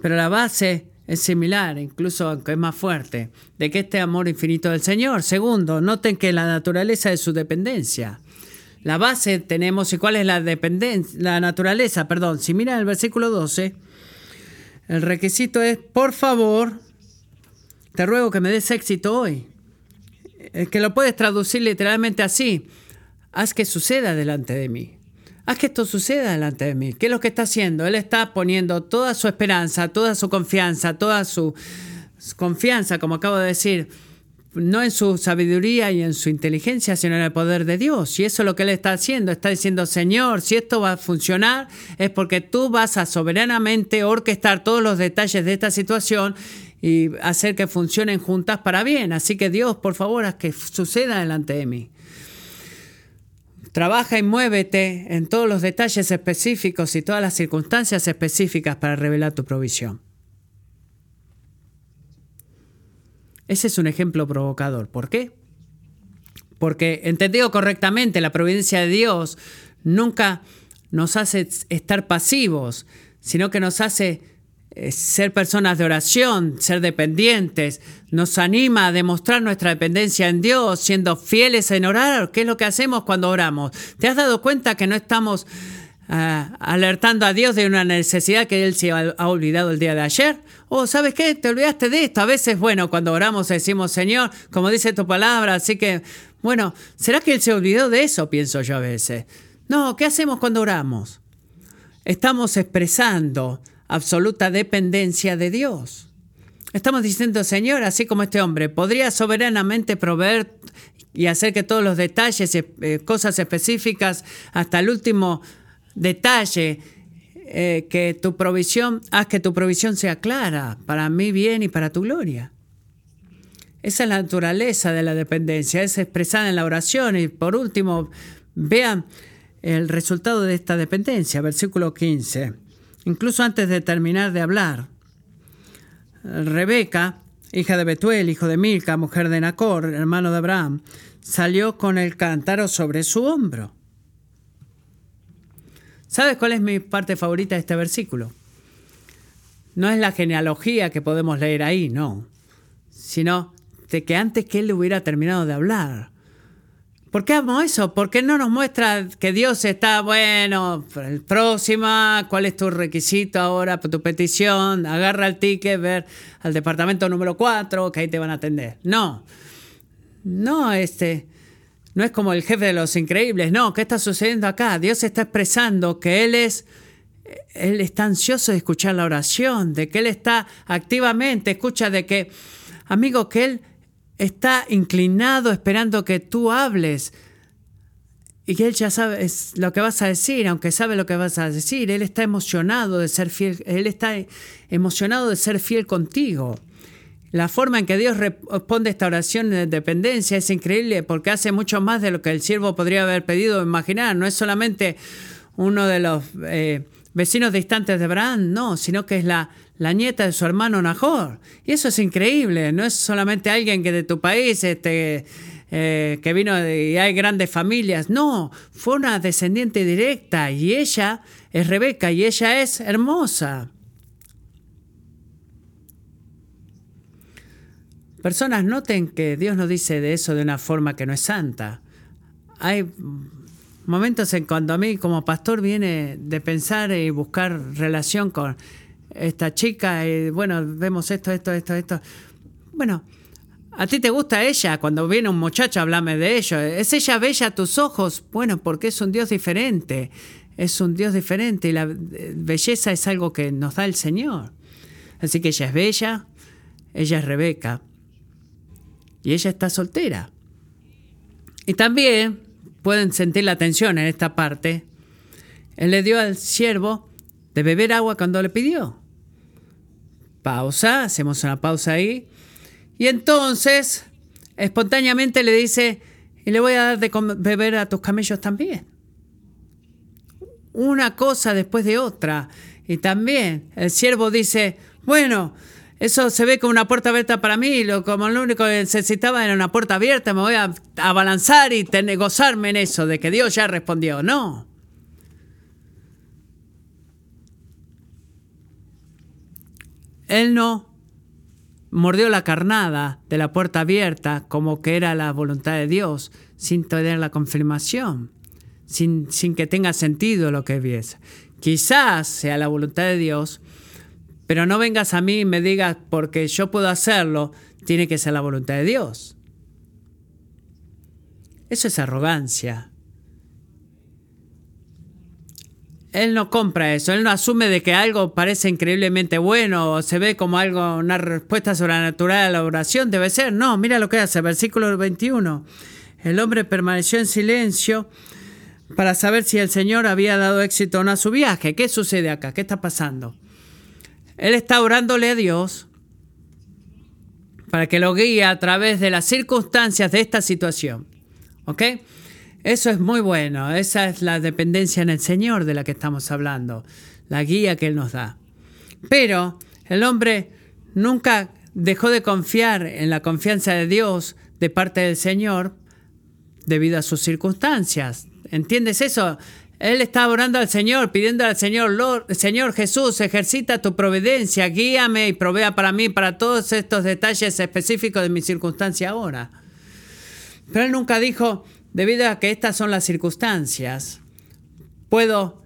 Speaker 1: Pero la base es similar, incluso aunque es más fuerte, de que este amor infinito del Señor. Segundo, noten que la naturaleza es su dependencia. La base tenemos, ¿y cuál es la dependencia? La naturaleza, perdón. Si miran el versículo 12, el requisito es, por favor, te ruego que me des éxito hoy. Que lo puedes traducir literalmente así. Haz que suceda delante de mí. Haz que esto suceda delante de mí. ¿Qué es lo que está haciendo? Él está poniendo toda su esperanza, toda su confianza, toda su confianza, como acabo de decir, no en su sabiduría y en su inteligencia, sino en el poder de Dios. Y eso es lo que Él está haciendo. Está diciendo, Señor, si esto va a funcionar, es porque tú vas a soberanamente orquestar todos los detalles de esta situación y hacer que funcionen juntas para bien. Así que Dios, por favor, haz que suceda delante de mí. Trabaja y muévete en todos los detalles específicos y todas las circunstancias específicas para revelar tu provisión. Ese es un ejemplo provocador. ¿Por qué? Porque entendido correctamente, la providencia de Dios nunca nos hace estar pasivos, sino que nos hace ser personas de oración, ser dependientes, nos anima a demostrar nuestra dependencia en Dios, siendo fieles en orar. ¿Qué es lo que hacemos cuando oramos? ¿Te has dado cuenta que no estamos ah, alertando a Dios de una necesidad que Él se ha, ha olvidado el día de ayer. O, ¿sabes qué? Te olvidaste de esto. A veces, bueno, cuando oramos decimos, Señor, como dice tu palabra, así que, bueno, ¿será que Él se olvidó de eso? Pienso yo a veces. No, ¿qué hacemos cuando oramos? Estamos expresando absoluta dependencia de Dios. Estamos diciendo, Señor, así como este hombre, podría soberanamente proveer y hacer que todos los detalles, eh, cosas específicas, hasta el último detalle, eh, que tu provisión, haz que tu provisión sea clara para mi bien y para tu gloria. Esa es la naturaleza de la dependencia, es expresada en la oración. Y por último, vean el resultado de esta dependencia, versículo 15. Incluso antes de terminar de hablar, Rebeca, hija de Betuel, hijo de Milca, mujer de Nacor, hermano de Abraham, salió con el cántaro sobre su hombro. ¿Sabes cuál es mi parte favorita de este versículo? No es la genealogía que podemos leer ahí, no, sino de que antes que él hubiera terminado de hablar, ¿Por qué amo eso? ¿Por qué no nos muestra que Dios está, bueno, el próximo, cuál es tu requisito ahora, tu petición, agarra el ticket, ver al departamento número 4, que ahí te van a atender? No, no, este, no es como el jefe de los increíbles, no, ¿qué está sucediendo acá? Dios está expresando que Él es... Él está ansioso de escuchar la oración, de que Él está activamente, escucha de que, amigo, que Él está inclinado esperando que tú hables y que él ya sabe lo que vas a decir, aunque sabe lo que vas a decir, él está emocionado de ser fiel, él está emocionado de ser fiel contigo. La forma en que Dios responde esta oración de dependencia es increíble porque hace mucho más de lo que el siervo podría haber pedido o imaginar. No es solamente uno de los eh, vecinos distantes de Abraham, no, sino que es la, la nieta de su hermano Nahor. Y eso es increíble, no es solamente alguien que de tu país, este, eh, que vino y hay grandes familias, no, fue una descendiente directa y ella es Rebeca y ella es hermosa. Personas noten que Dios nos dice de eso de una forma que no es santa. Hay momentos en cuando a mí como pastor viene de pensar y buscar relación con esta chica, y bueno, vemos esto, esto, esto, esto. Bueno, ¿a ti te gusta ella? Cuando viene un muchacho, háblame de ello. ¿Es ella bella a tus ojos? Bueno, porque es un Dios diferente. Es un Dios diferente y la belleza es algo que nos da el Señor. Así que ella es bella, ella es Rebeca y ella está soltera. Y también pueden sentir la tensión en esta parte. Él le dio al siervo de beber agua cuando le pidió pausa, hacemos una pausa ahí. Y entonces, espontáneamente le dice, y le voy a dar de beber a tus camellos también. Una cosa después de otra. Y también el siervo dice, bueno, eso se ve como una puerta abierta para mí, lo, como lo único que necesitaba era una puerta abierta, me voy a abalanzar y gozarme en eso, de que Dios ya respondió. No. Él no mordió la carnada de la puerta abierta como que era la voluntad de Dios, sin tener la confirmación, sin, sin que tenga sentido lo que viese. Quizás sea la voluntad de Dios, pero no vengas a mí y me digas, porque yo puedo hacerlo, tiene que ser la voluntad de Dios. Eso es arrogancia. Él no compra eso, él no asume de que algo parece increíblemente bueno o se ve como algo, una respuesta sobrenatural a la oración, debe ser. No, mira lo que hace, versículo 21. El hombre permaneció en silencio para saber si el Señor había dado éxito o no a su viaje. ¿Qué sucede acá? ¿Qué está pasando? Él está orándole a Dios para que lo guíe a través de las circunstancias de esta situación. ¿Ok? Eso es muy bueno, esa es la dependencia en el Señor de la que estamos hablando, la guía que Él nos da. Pero el hombre nunca dejó de confiar en la confianza de Dios de parte del Señor debido a sus circunstancias. ¿Entiendes eso? Él está orando al Señor, pidiendo al Señor, Señor Jesús, ejercita tu providencia, guíame y provea para mí, para todos estos detalles específicos de mi circunstancia ahora. Pero él nunca dijo, debido a que estas son las circunstancias, puedo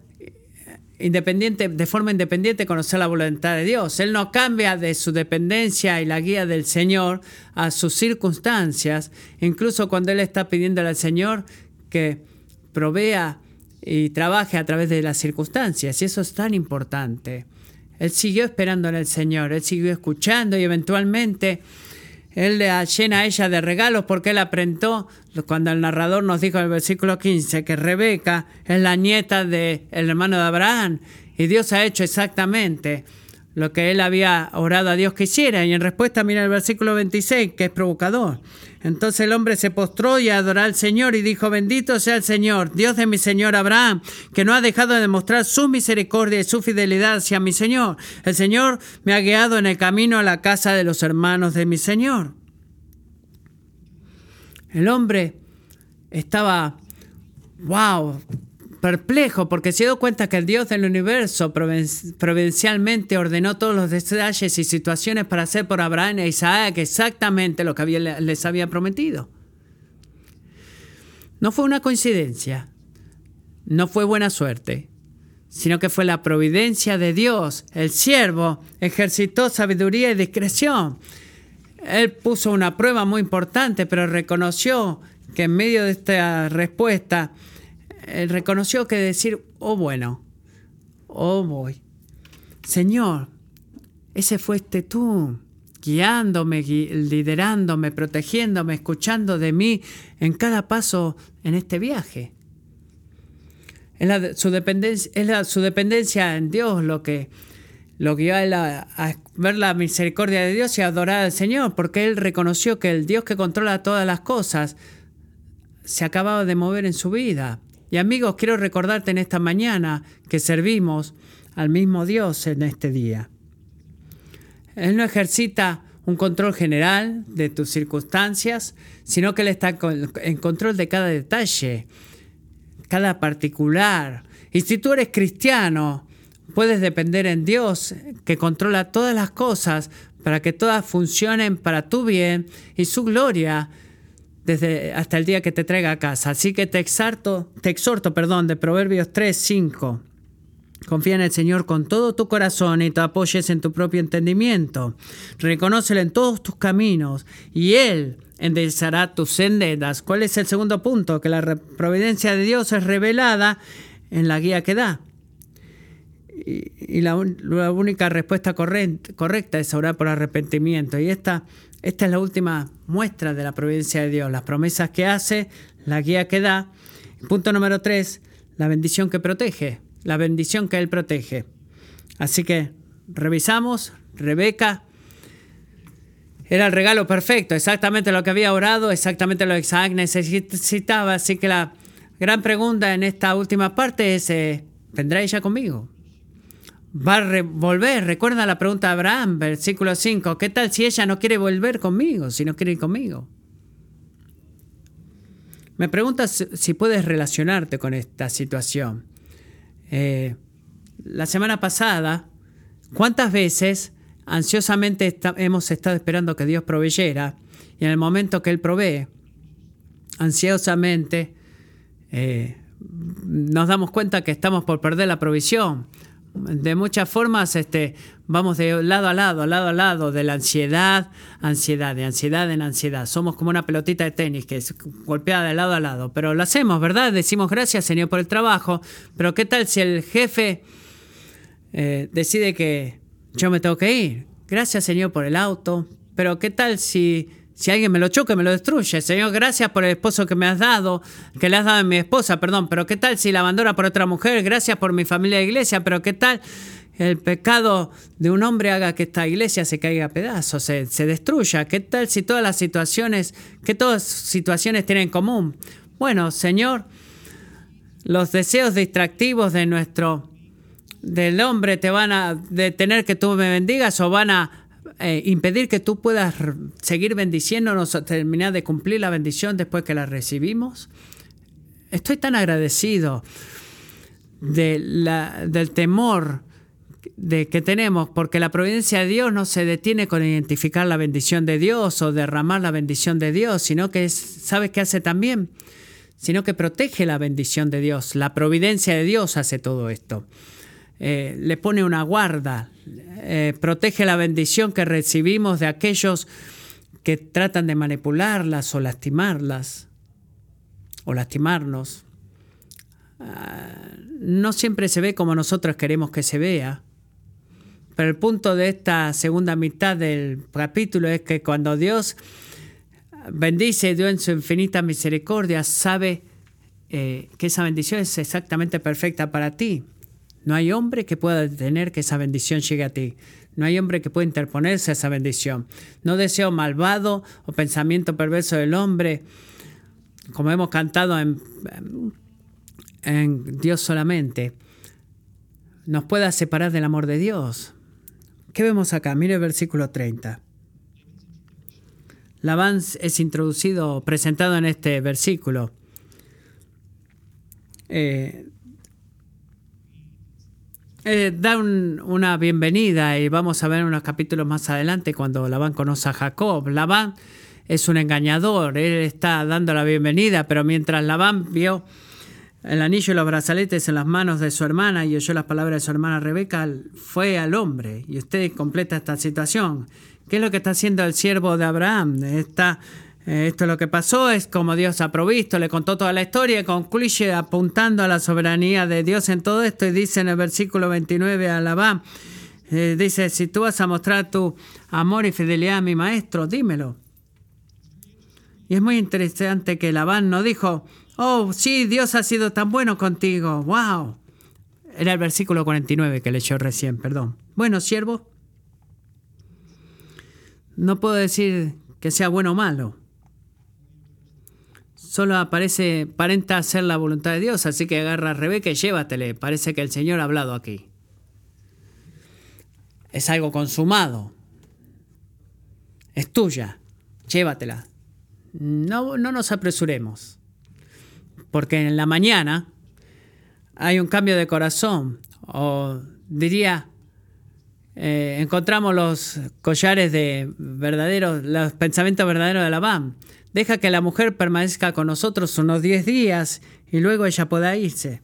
Speaker 1: independiente, de forma independiente conocer la voluntad de Dios. Él no cambia de su dependencia y la guía del Señor a sus circunstancias, incluso cuando Él está pidiéndole al Señor que provea y trabaje a través de las circunstancias. Y eso es tan importante. Él siguió esperando en el Señor, él siguió escuchando y eventualmente él le llena a ella de regalos porque él aprendió, cuando el narrador nos dijo en el versículo 15 que Rebeca es la nieta del hermano de Abraham. Y Dios ha hecho exactamente lo que él había orado a Dios que hiciera. Y en respuesta mira el versículo 26 que es provocador. Entonces el hombre se postró y adoró al Señor y dijo, bendito sea el Señor, Dios de mi Señor Abraham, que no ha dejado de demostrar su misericordia y su fidelidad hacia mi Señor. El Señor me ha guiado en el camino a la casa de los hermanos de mi Señor. El hombre estaba, wow, perplejo porque se dio cuenta que el Dios del universo providencialmente ordenó todos los detalles y situaciones para hacer por Abraham e Isaac exactamente lo que les había prometido. No fue una coincidencia, no fue buena suerte, sino que fue la providencia de Dios. El siervo ejercitó sabiduría y discreción. Él puso una prueba muy importante, pero reconoció que en medio de esta respuesta, él reconoció que decir, oh bueno, oh voy. Señor, ese fuiste tú, guiándome, liderándome, protegiéndome, escuchando de mí en cada paso en este viaje. Es, su, dependencia, es su dependencia en Dios lo que lo guió a, a, ver la misericordia de Dios y a adorar al Señor, porque él reconoció que el Dios que controla todas las cosas se acababa de mover en su vida. Y amigos, quiero recordarte en esta mañana que servimos al mismo Dios en este día. Él no ejercita un control general de tus circunstancias, sino que Él está en control de cada detalle, cada particular. Y si tú eres cristiano, puedes depender en Dios, que controla todas las cosas para que todas funcionen para tu bien y su gloria hasta el día que te traiga a casa. Así que te exhorto, te exhorto, perdón, de Proverbios 3, 5. Confía en el Señor con todo tu corazón y te apoyes en tu propio entendimiento. Reconócelo en todos tus caminos y Él enderezará tus sendas. ¿Cuál es el segundo punto? Que la providencia de Dios es revelada en la guía que da. Y, la, única respuesta correcta es orar por arrepentimiento. Y esta esta es la última muestra de la providencia de Dios, las promesas que hace, la guía que da. Punto número tres, la bendición que protege, la bendición que Él protege. Así que revisamos, Rebeca era el regalo perfecto, exactamente lo que había orado, exactamente lo que necesitaba. Así que la gran pregunta en esta última parte es, eh, ¿vendrá ella conmigo? Va a volver. Recuerda la pregunta de Abraham, versículo 5. ¿Qué tal si ella no quiere volver conmigo, si no quiere ir conmigo? Me preguntas si puedes relacionarte con esta situación. Eh, la semana pasada, ¿cuántas veces ansiosamente hemos estado esperando que Dios proveyera y en el momento que Él provee, ansiosamente eh, nos damos cuenta que estamos por perder la provisión de muchas formas este, vamos de lado a lado, lado a lado, de la ansiedad, ansiedad, de ansiedad en ansiedad. Somos como una pelotita de tenis que es golpeada de lado a lado, pero lo hacemos, ¿verdad? Decimos gracias Señor por el trabajo, pero ¿qué tal si el jefe eh, decide que yo me tengo que ir? Gracias Señor por el auto, pero ¿qué tal si si alguien me lo choca, me lo destruye. Señor, gracias por el esposo que me has dado, que le has dado a mi esposa, perdón. Pero ¿qué tal si la abandona por otra mujer? Gracias por mi familia de iglesia. Pero ¿qué tal el pecado de un hombre haga que esta iglesia se caiga a pedazos, se, destruya? ¿Qué tal si todas las situaciones, que todas situaciones tienen en común? Bueno, Señor, los deseos distractivos de nuestro del hombre te van a detener que tú me bendigas o van a eh, impedir que tú puedas seguir bendiciéndonos terminar de cumplir la bendición después que la recibimos. Estoy tan agradecido del temor de que tenemos, porque la providencia de Dios no se detiene con identificar la bendición de Dios o derramar la bendición de Dios, sino que ¿sabes qué hace también? Sino que protege la bendición de Dios. La providencia de Dios hace todo esto. Eh, le pone una guarda, eh, protege la bendición que recibimos de aquellos que tratan de manipularlas o lastimarlas o lastimarnos. Ah, no siempre se ve como nosotros queremos que se vea. Pero el punto de esta segunda mitad del capítulo es que cuando Dios bendice, Dios en su infinita misericordia sabe eh, que esa bendición es exactamente perfecta para ti. No hay hombre que pueda detener que esa bendición llegue a ti. No hay hombre que pueda interponerse a esa bendición. No deseo malvado o pensamiento perverso del hombre, como hemos cantado en, Dios solamente, nos pueda separar del amor de Dios. ¿Qué vemos acá? Mire el versículo 30. Labán es introducido, presentado en este versículo. Eh, eh, da una bienvenida y vamos a ver unos capítulos más adelante cuando Labán conoce a Jacob. Labán es un engañador, él está dando la bienvenida, pero mientras Labán vio el anillo y los brazaletes en las manos de su hermana y oyó las palabras de su hermana Rebeca, fue al hombre. Y usted completa esta situación. ¿Qué es lo que está haciendo el siervo de Abraham? Está esto es lo que pasó, es como Dios ha provisto, le contó toda la historia y concluye apuntando a la soberanía de Dios en todo esto y dice en el versículo 29 a Labán, dice, si tú vas a mostrar tu amor y fidelidad a mi maestro, dímelo. Y es muy interesante que Labán no dijo, oh, sí, Dios ha sido tan bueno contigo, wow. Era el versículo 49 que leyó recién, perdón. Bueno, siervo, no puedo decir que sea bueno o malo solo aparece, parenta hacer la voluntad de Dios, así que agarra a Rebeca y llévatele. Parece que el Señor ha hablado aquí. Es algo consumado. Es tuya. Llévatela. No, no nos apresuremos. Porque en la mañana hay un cambio de corazón. O diría, eh, encontramos los collares de verdaderos, los pensamientos verdaderos de Labán. Deja que la mujer permanezca con nosotros unos 10 días y luego ella pueda irse.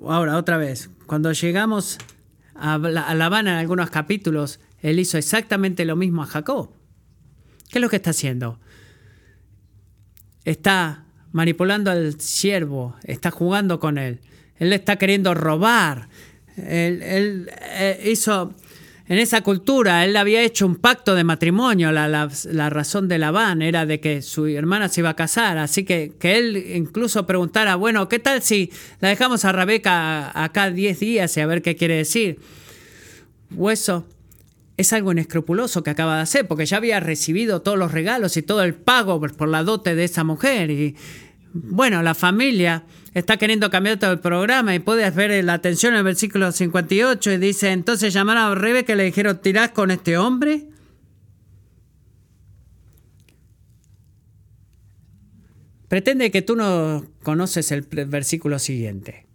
Speaker 1: Ahora, otra vez, cuando llegamos a La Habana en algunos capítulos, él hizo exactamente lo mismo a Jacob. ¿Qué es lo que está haciendo? Está manipulando al siervo, está jugando con él. Él le está queriendo robar. Él, eh, hizo en esa cultura él había hecho un pacto de matrimonio. La, razón de Labán era de que su hermana se iba a casar. Así que, que él incluso preguntara, bueno, ¿qué tal si la dejamos a Rebeca acá 10 días y a ver qué quiere decir? O eso es algo inescrupuloso que acaba de hacer, porque ya había recibido todos los regalos y todo el pago por la dote de esa mujer. Y bueno, la familia está queriendo cambiar todo el programa y puedes ver la atención en el versículo 58 y dice, entonces llamaron a Rebeca y le dijeron, ¿tirás con este hombre? Pretende que tú no conoces el versículo siguiente.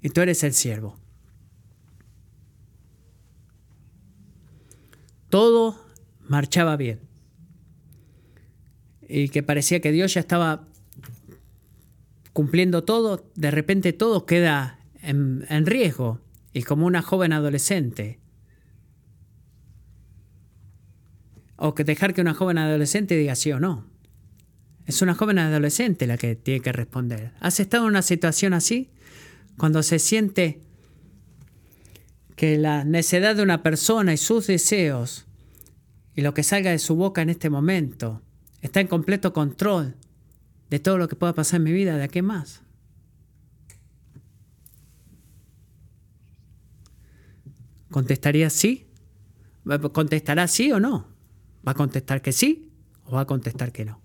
Speaker 1: Y tú eres el siervo. Todo marchaba bien. Y que parecía que Dios ya estaba cumpliendo todo, de repente todo queda en, riesgo y como una joven adolescente. O que dejar que una joven adolescente diga sí o no. Es una joven adolescente la que tiene que responder. ¿Has estado en una situación así? Cuando se siente que la necedad de una persona y sus deseos y lo que salga de su boca en este momento está en completo control de todo lo que pueda pasar en mi vida, ¿de a qué más? ¿Contestaría sí? ¿Contestará sí o no? ¿Va a contestar que sí o va a contestar que no?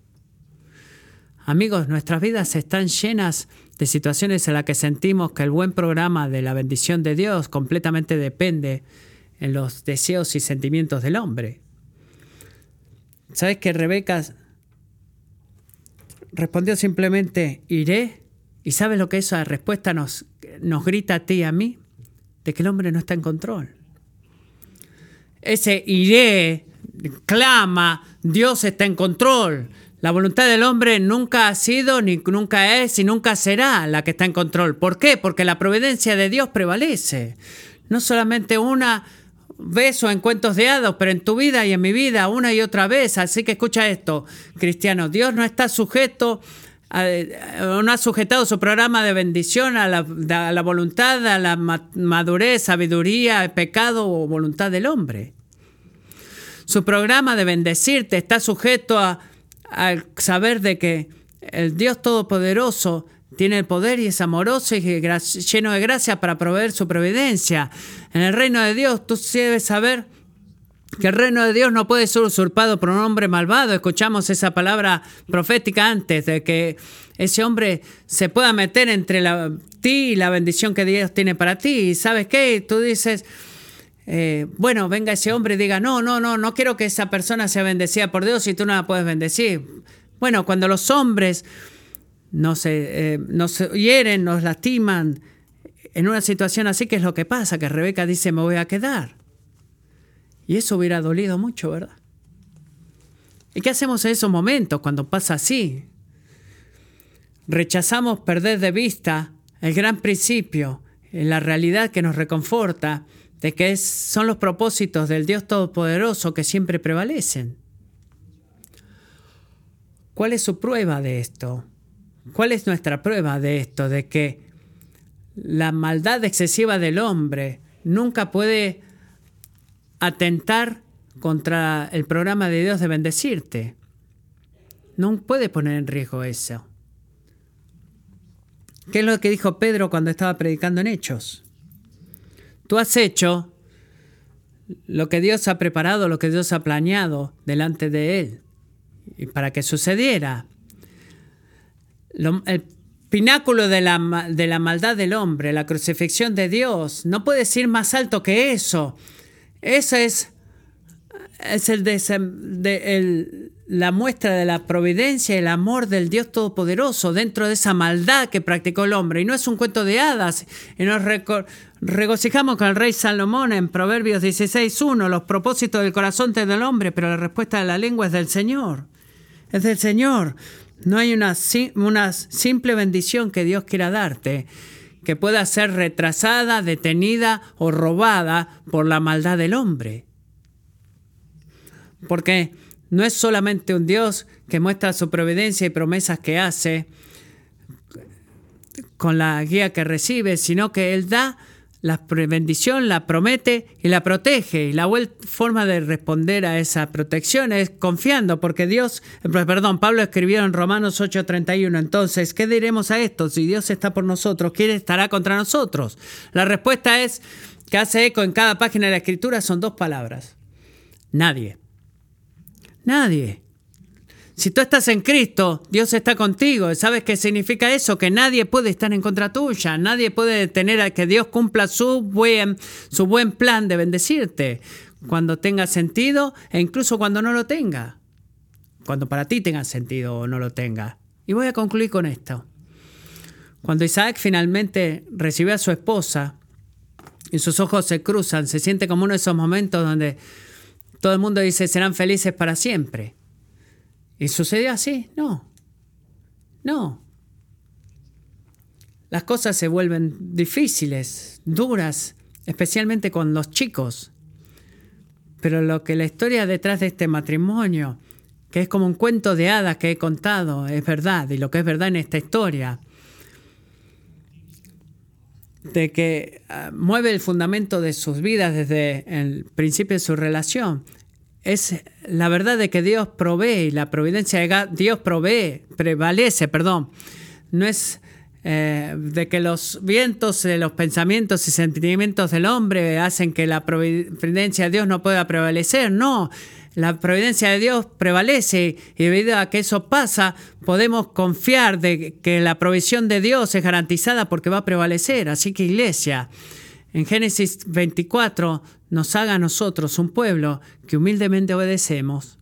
Speaker 1: Amigos, nuestras vidas están llenas de situaciones en las que sentimos que el buen programa de la bendición de Dios completamente depende en los deseos y sentimientos del hombre. ¿Sabes que Rebeca respondió simplemente, iré. ¿Y sabes lo que esa respuesta nos, nos grita a ti y a mí? De que el hombre no está en control. Ese iré clama, Dios está en control. La voluntad del hombre nunca ha sido, ni nunca es, y nunca será la que está en control. ¿Por qué? Porque la providencia de Dios prevalece. No solamente una o en cuentos de hados, pero en tu vida y en mi vida una y otra vez. Así que escucha esto, cristiano. Dios no está sujeto no ha sujetado su programa de bendición a la, a voluntad, a la madurez, sabiduría, pecado o voluntad del hombre. Su programa de bendecirte está sujeto a, al saber de que el Dios Todopoderoso tiene el poder y es amoroso y lleno de gracia para proveer su providencia. En el reino de Dios tú debes saber que el reino de Dios no puede ser usurpado por un hombre malvado. Escuchamos esa palabra profética antes de que ese hombre se pueda meter entre la, ti y la bendición que Dios tiene para ti. ¿Y sabes qué? Tú dices, eh, bueno, venga ese hombre y diga, no, no, no, no quiero que esa persona sea bendecida por Dios y tú no la puedes bendecir. Bueno, cuando los hombres nos, eh, hieren, nos lastiman, en una situación así, ¿qué es lo que pasa? Que Rebeca dice, me voy a quedar. Y eso hubiera dolido mucho, ¿verdad? ¿Y qué hacemos en esos momentos cuando pasa así? Rechazamos perder de vista el gran principio, la realidad que nos reconforta de que son los propósitos del Dios Todopoderoso que siempre prevalecen. ¿Cuál es su prueba de esto? ¿Cuál es nuestra prueba de esto? De que la maldad excesiva del hombre nunca puede atentar contra el programa de Dios de bendecirte. No puede poner en riesgo eso. ¿Qué es lo que dijo Pedro cuando estaba predicando en Hechos? Tú has hecho lo que Dios ha preparado, lo que Dios ha planeado delante de Él, y para que sucediera. El pináculo de la, de la maldad del hombre, la crucifixión de Dios, no puede ir más alto que eso. Esa es, es el de, la muestra de la providencia y el amor del Dios Todopoderoso dentro de esa maldad que practicó el hombre. Y no es un cuento de hadas. Y nos regocijamos con el rey Salomón en Proverbios 16.1, los propósitos del corazón del hombre, pero la respuesta de la lengua es del Señor. Es del Señor. No hay una, una simple bendición que Dios quiera darte que pueda ser retrasada, detenida o robada por la maldad del hombre. Porque no es solamente un Dios que muestra su providencia y promesas que hace con la guía que recibe, sino que Él da la bendición la promete y la protege. Y la forma de responder a esa protección es confiando, porque Dios, perdón, Pablo escribió en Romanos 8:31, entonces, ¿qué diremos a esto? Si Dios está por nosotros, ¿quién estará contra nosotros? La respuesta es, que hace eco en cada página de la escritura, son dos palabras. Nadie. Nadie. Si tú estás en Cristo, Dios está contigo. ¿Sabes qué significa eso? Que nadie puede estar en contra tuya. Nadie puede detener a que Dios cumpla su buen, su buen plan de bendecirte. Cuando tenga sentido e incluso cuando no lo tenga. Cuando para ti tenga sentido o no lo tenga. Y voy a concluir con esto. Cuando Isaac finalmente recibe a su esposa y sus ojos se cruzan, se siente como uno de esos momentos donde todo el mundo dice serán felices para siempre. ¿Y sucedió así? No. No. Las cosas se vuelven difíciles, duras, especialmente con los chicos. Pero lo que la historia detrás de este matrimonio, que es como un cuento de hadas que he contado, es verdad, y lo que es verdad en esta historia, de que ah, mueve el fundamento de sus vidas desde el principio de su relación, es la verdad de que Dios provee y la providencia de Dios provee, prevalece, perdón. No es eh, de que los vientos, de los pensamientos y sentimientos del hombre hacen que la providencia de Dios no pueda prevalecer. No, la providencia de Dios prevalece y debido a que eso pasa, podemos confiar de que la provisión de Dios es garantizada porque va a prevalecer. Así que iglesia, en Génesis 24 nos haga a nosotros un pueblo que humildemente obedecemos,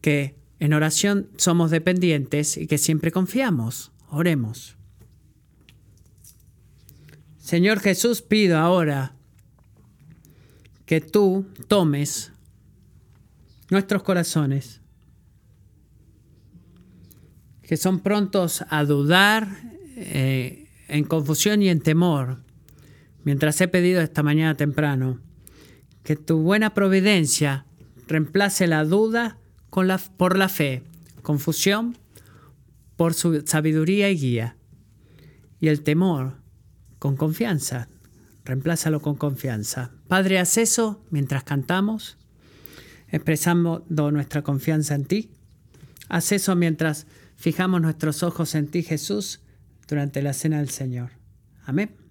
Speaker 1: que en oración somos dependientes y que siempre confiamos. Oremos. Señor Jesús, pido ahora que tú tomes nuestros corazones que son prontos a dudar eh, en confusión y en temor, mientras he pedido esta mañana temprano, que tu buena providencia reemplace la duda con la, por la fe, confusión por su sabiduría y guía, y el temor con confianza. Reemplázalo con confianza. Padre, haz eso mientras cantamos, expresando nuestra confianza en ti. Haz eso mientras fijamos nuestros ojos en ti, Jesús, durante la cena del Señor. Amén.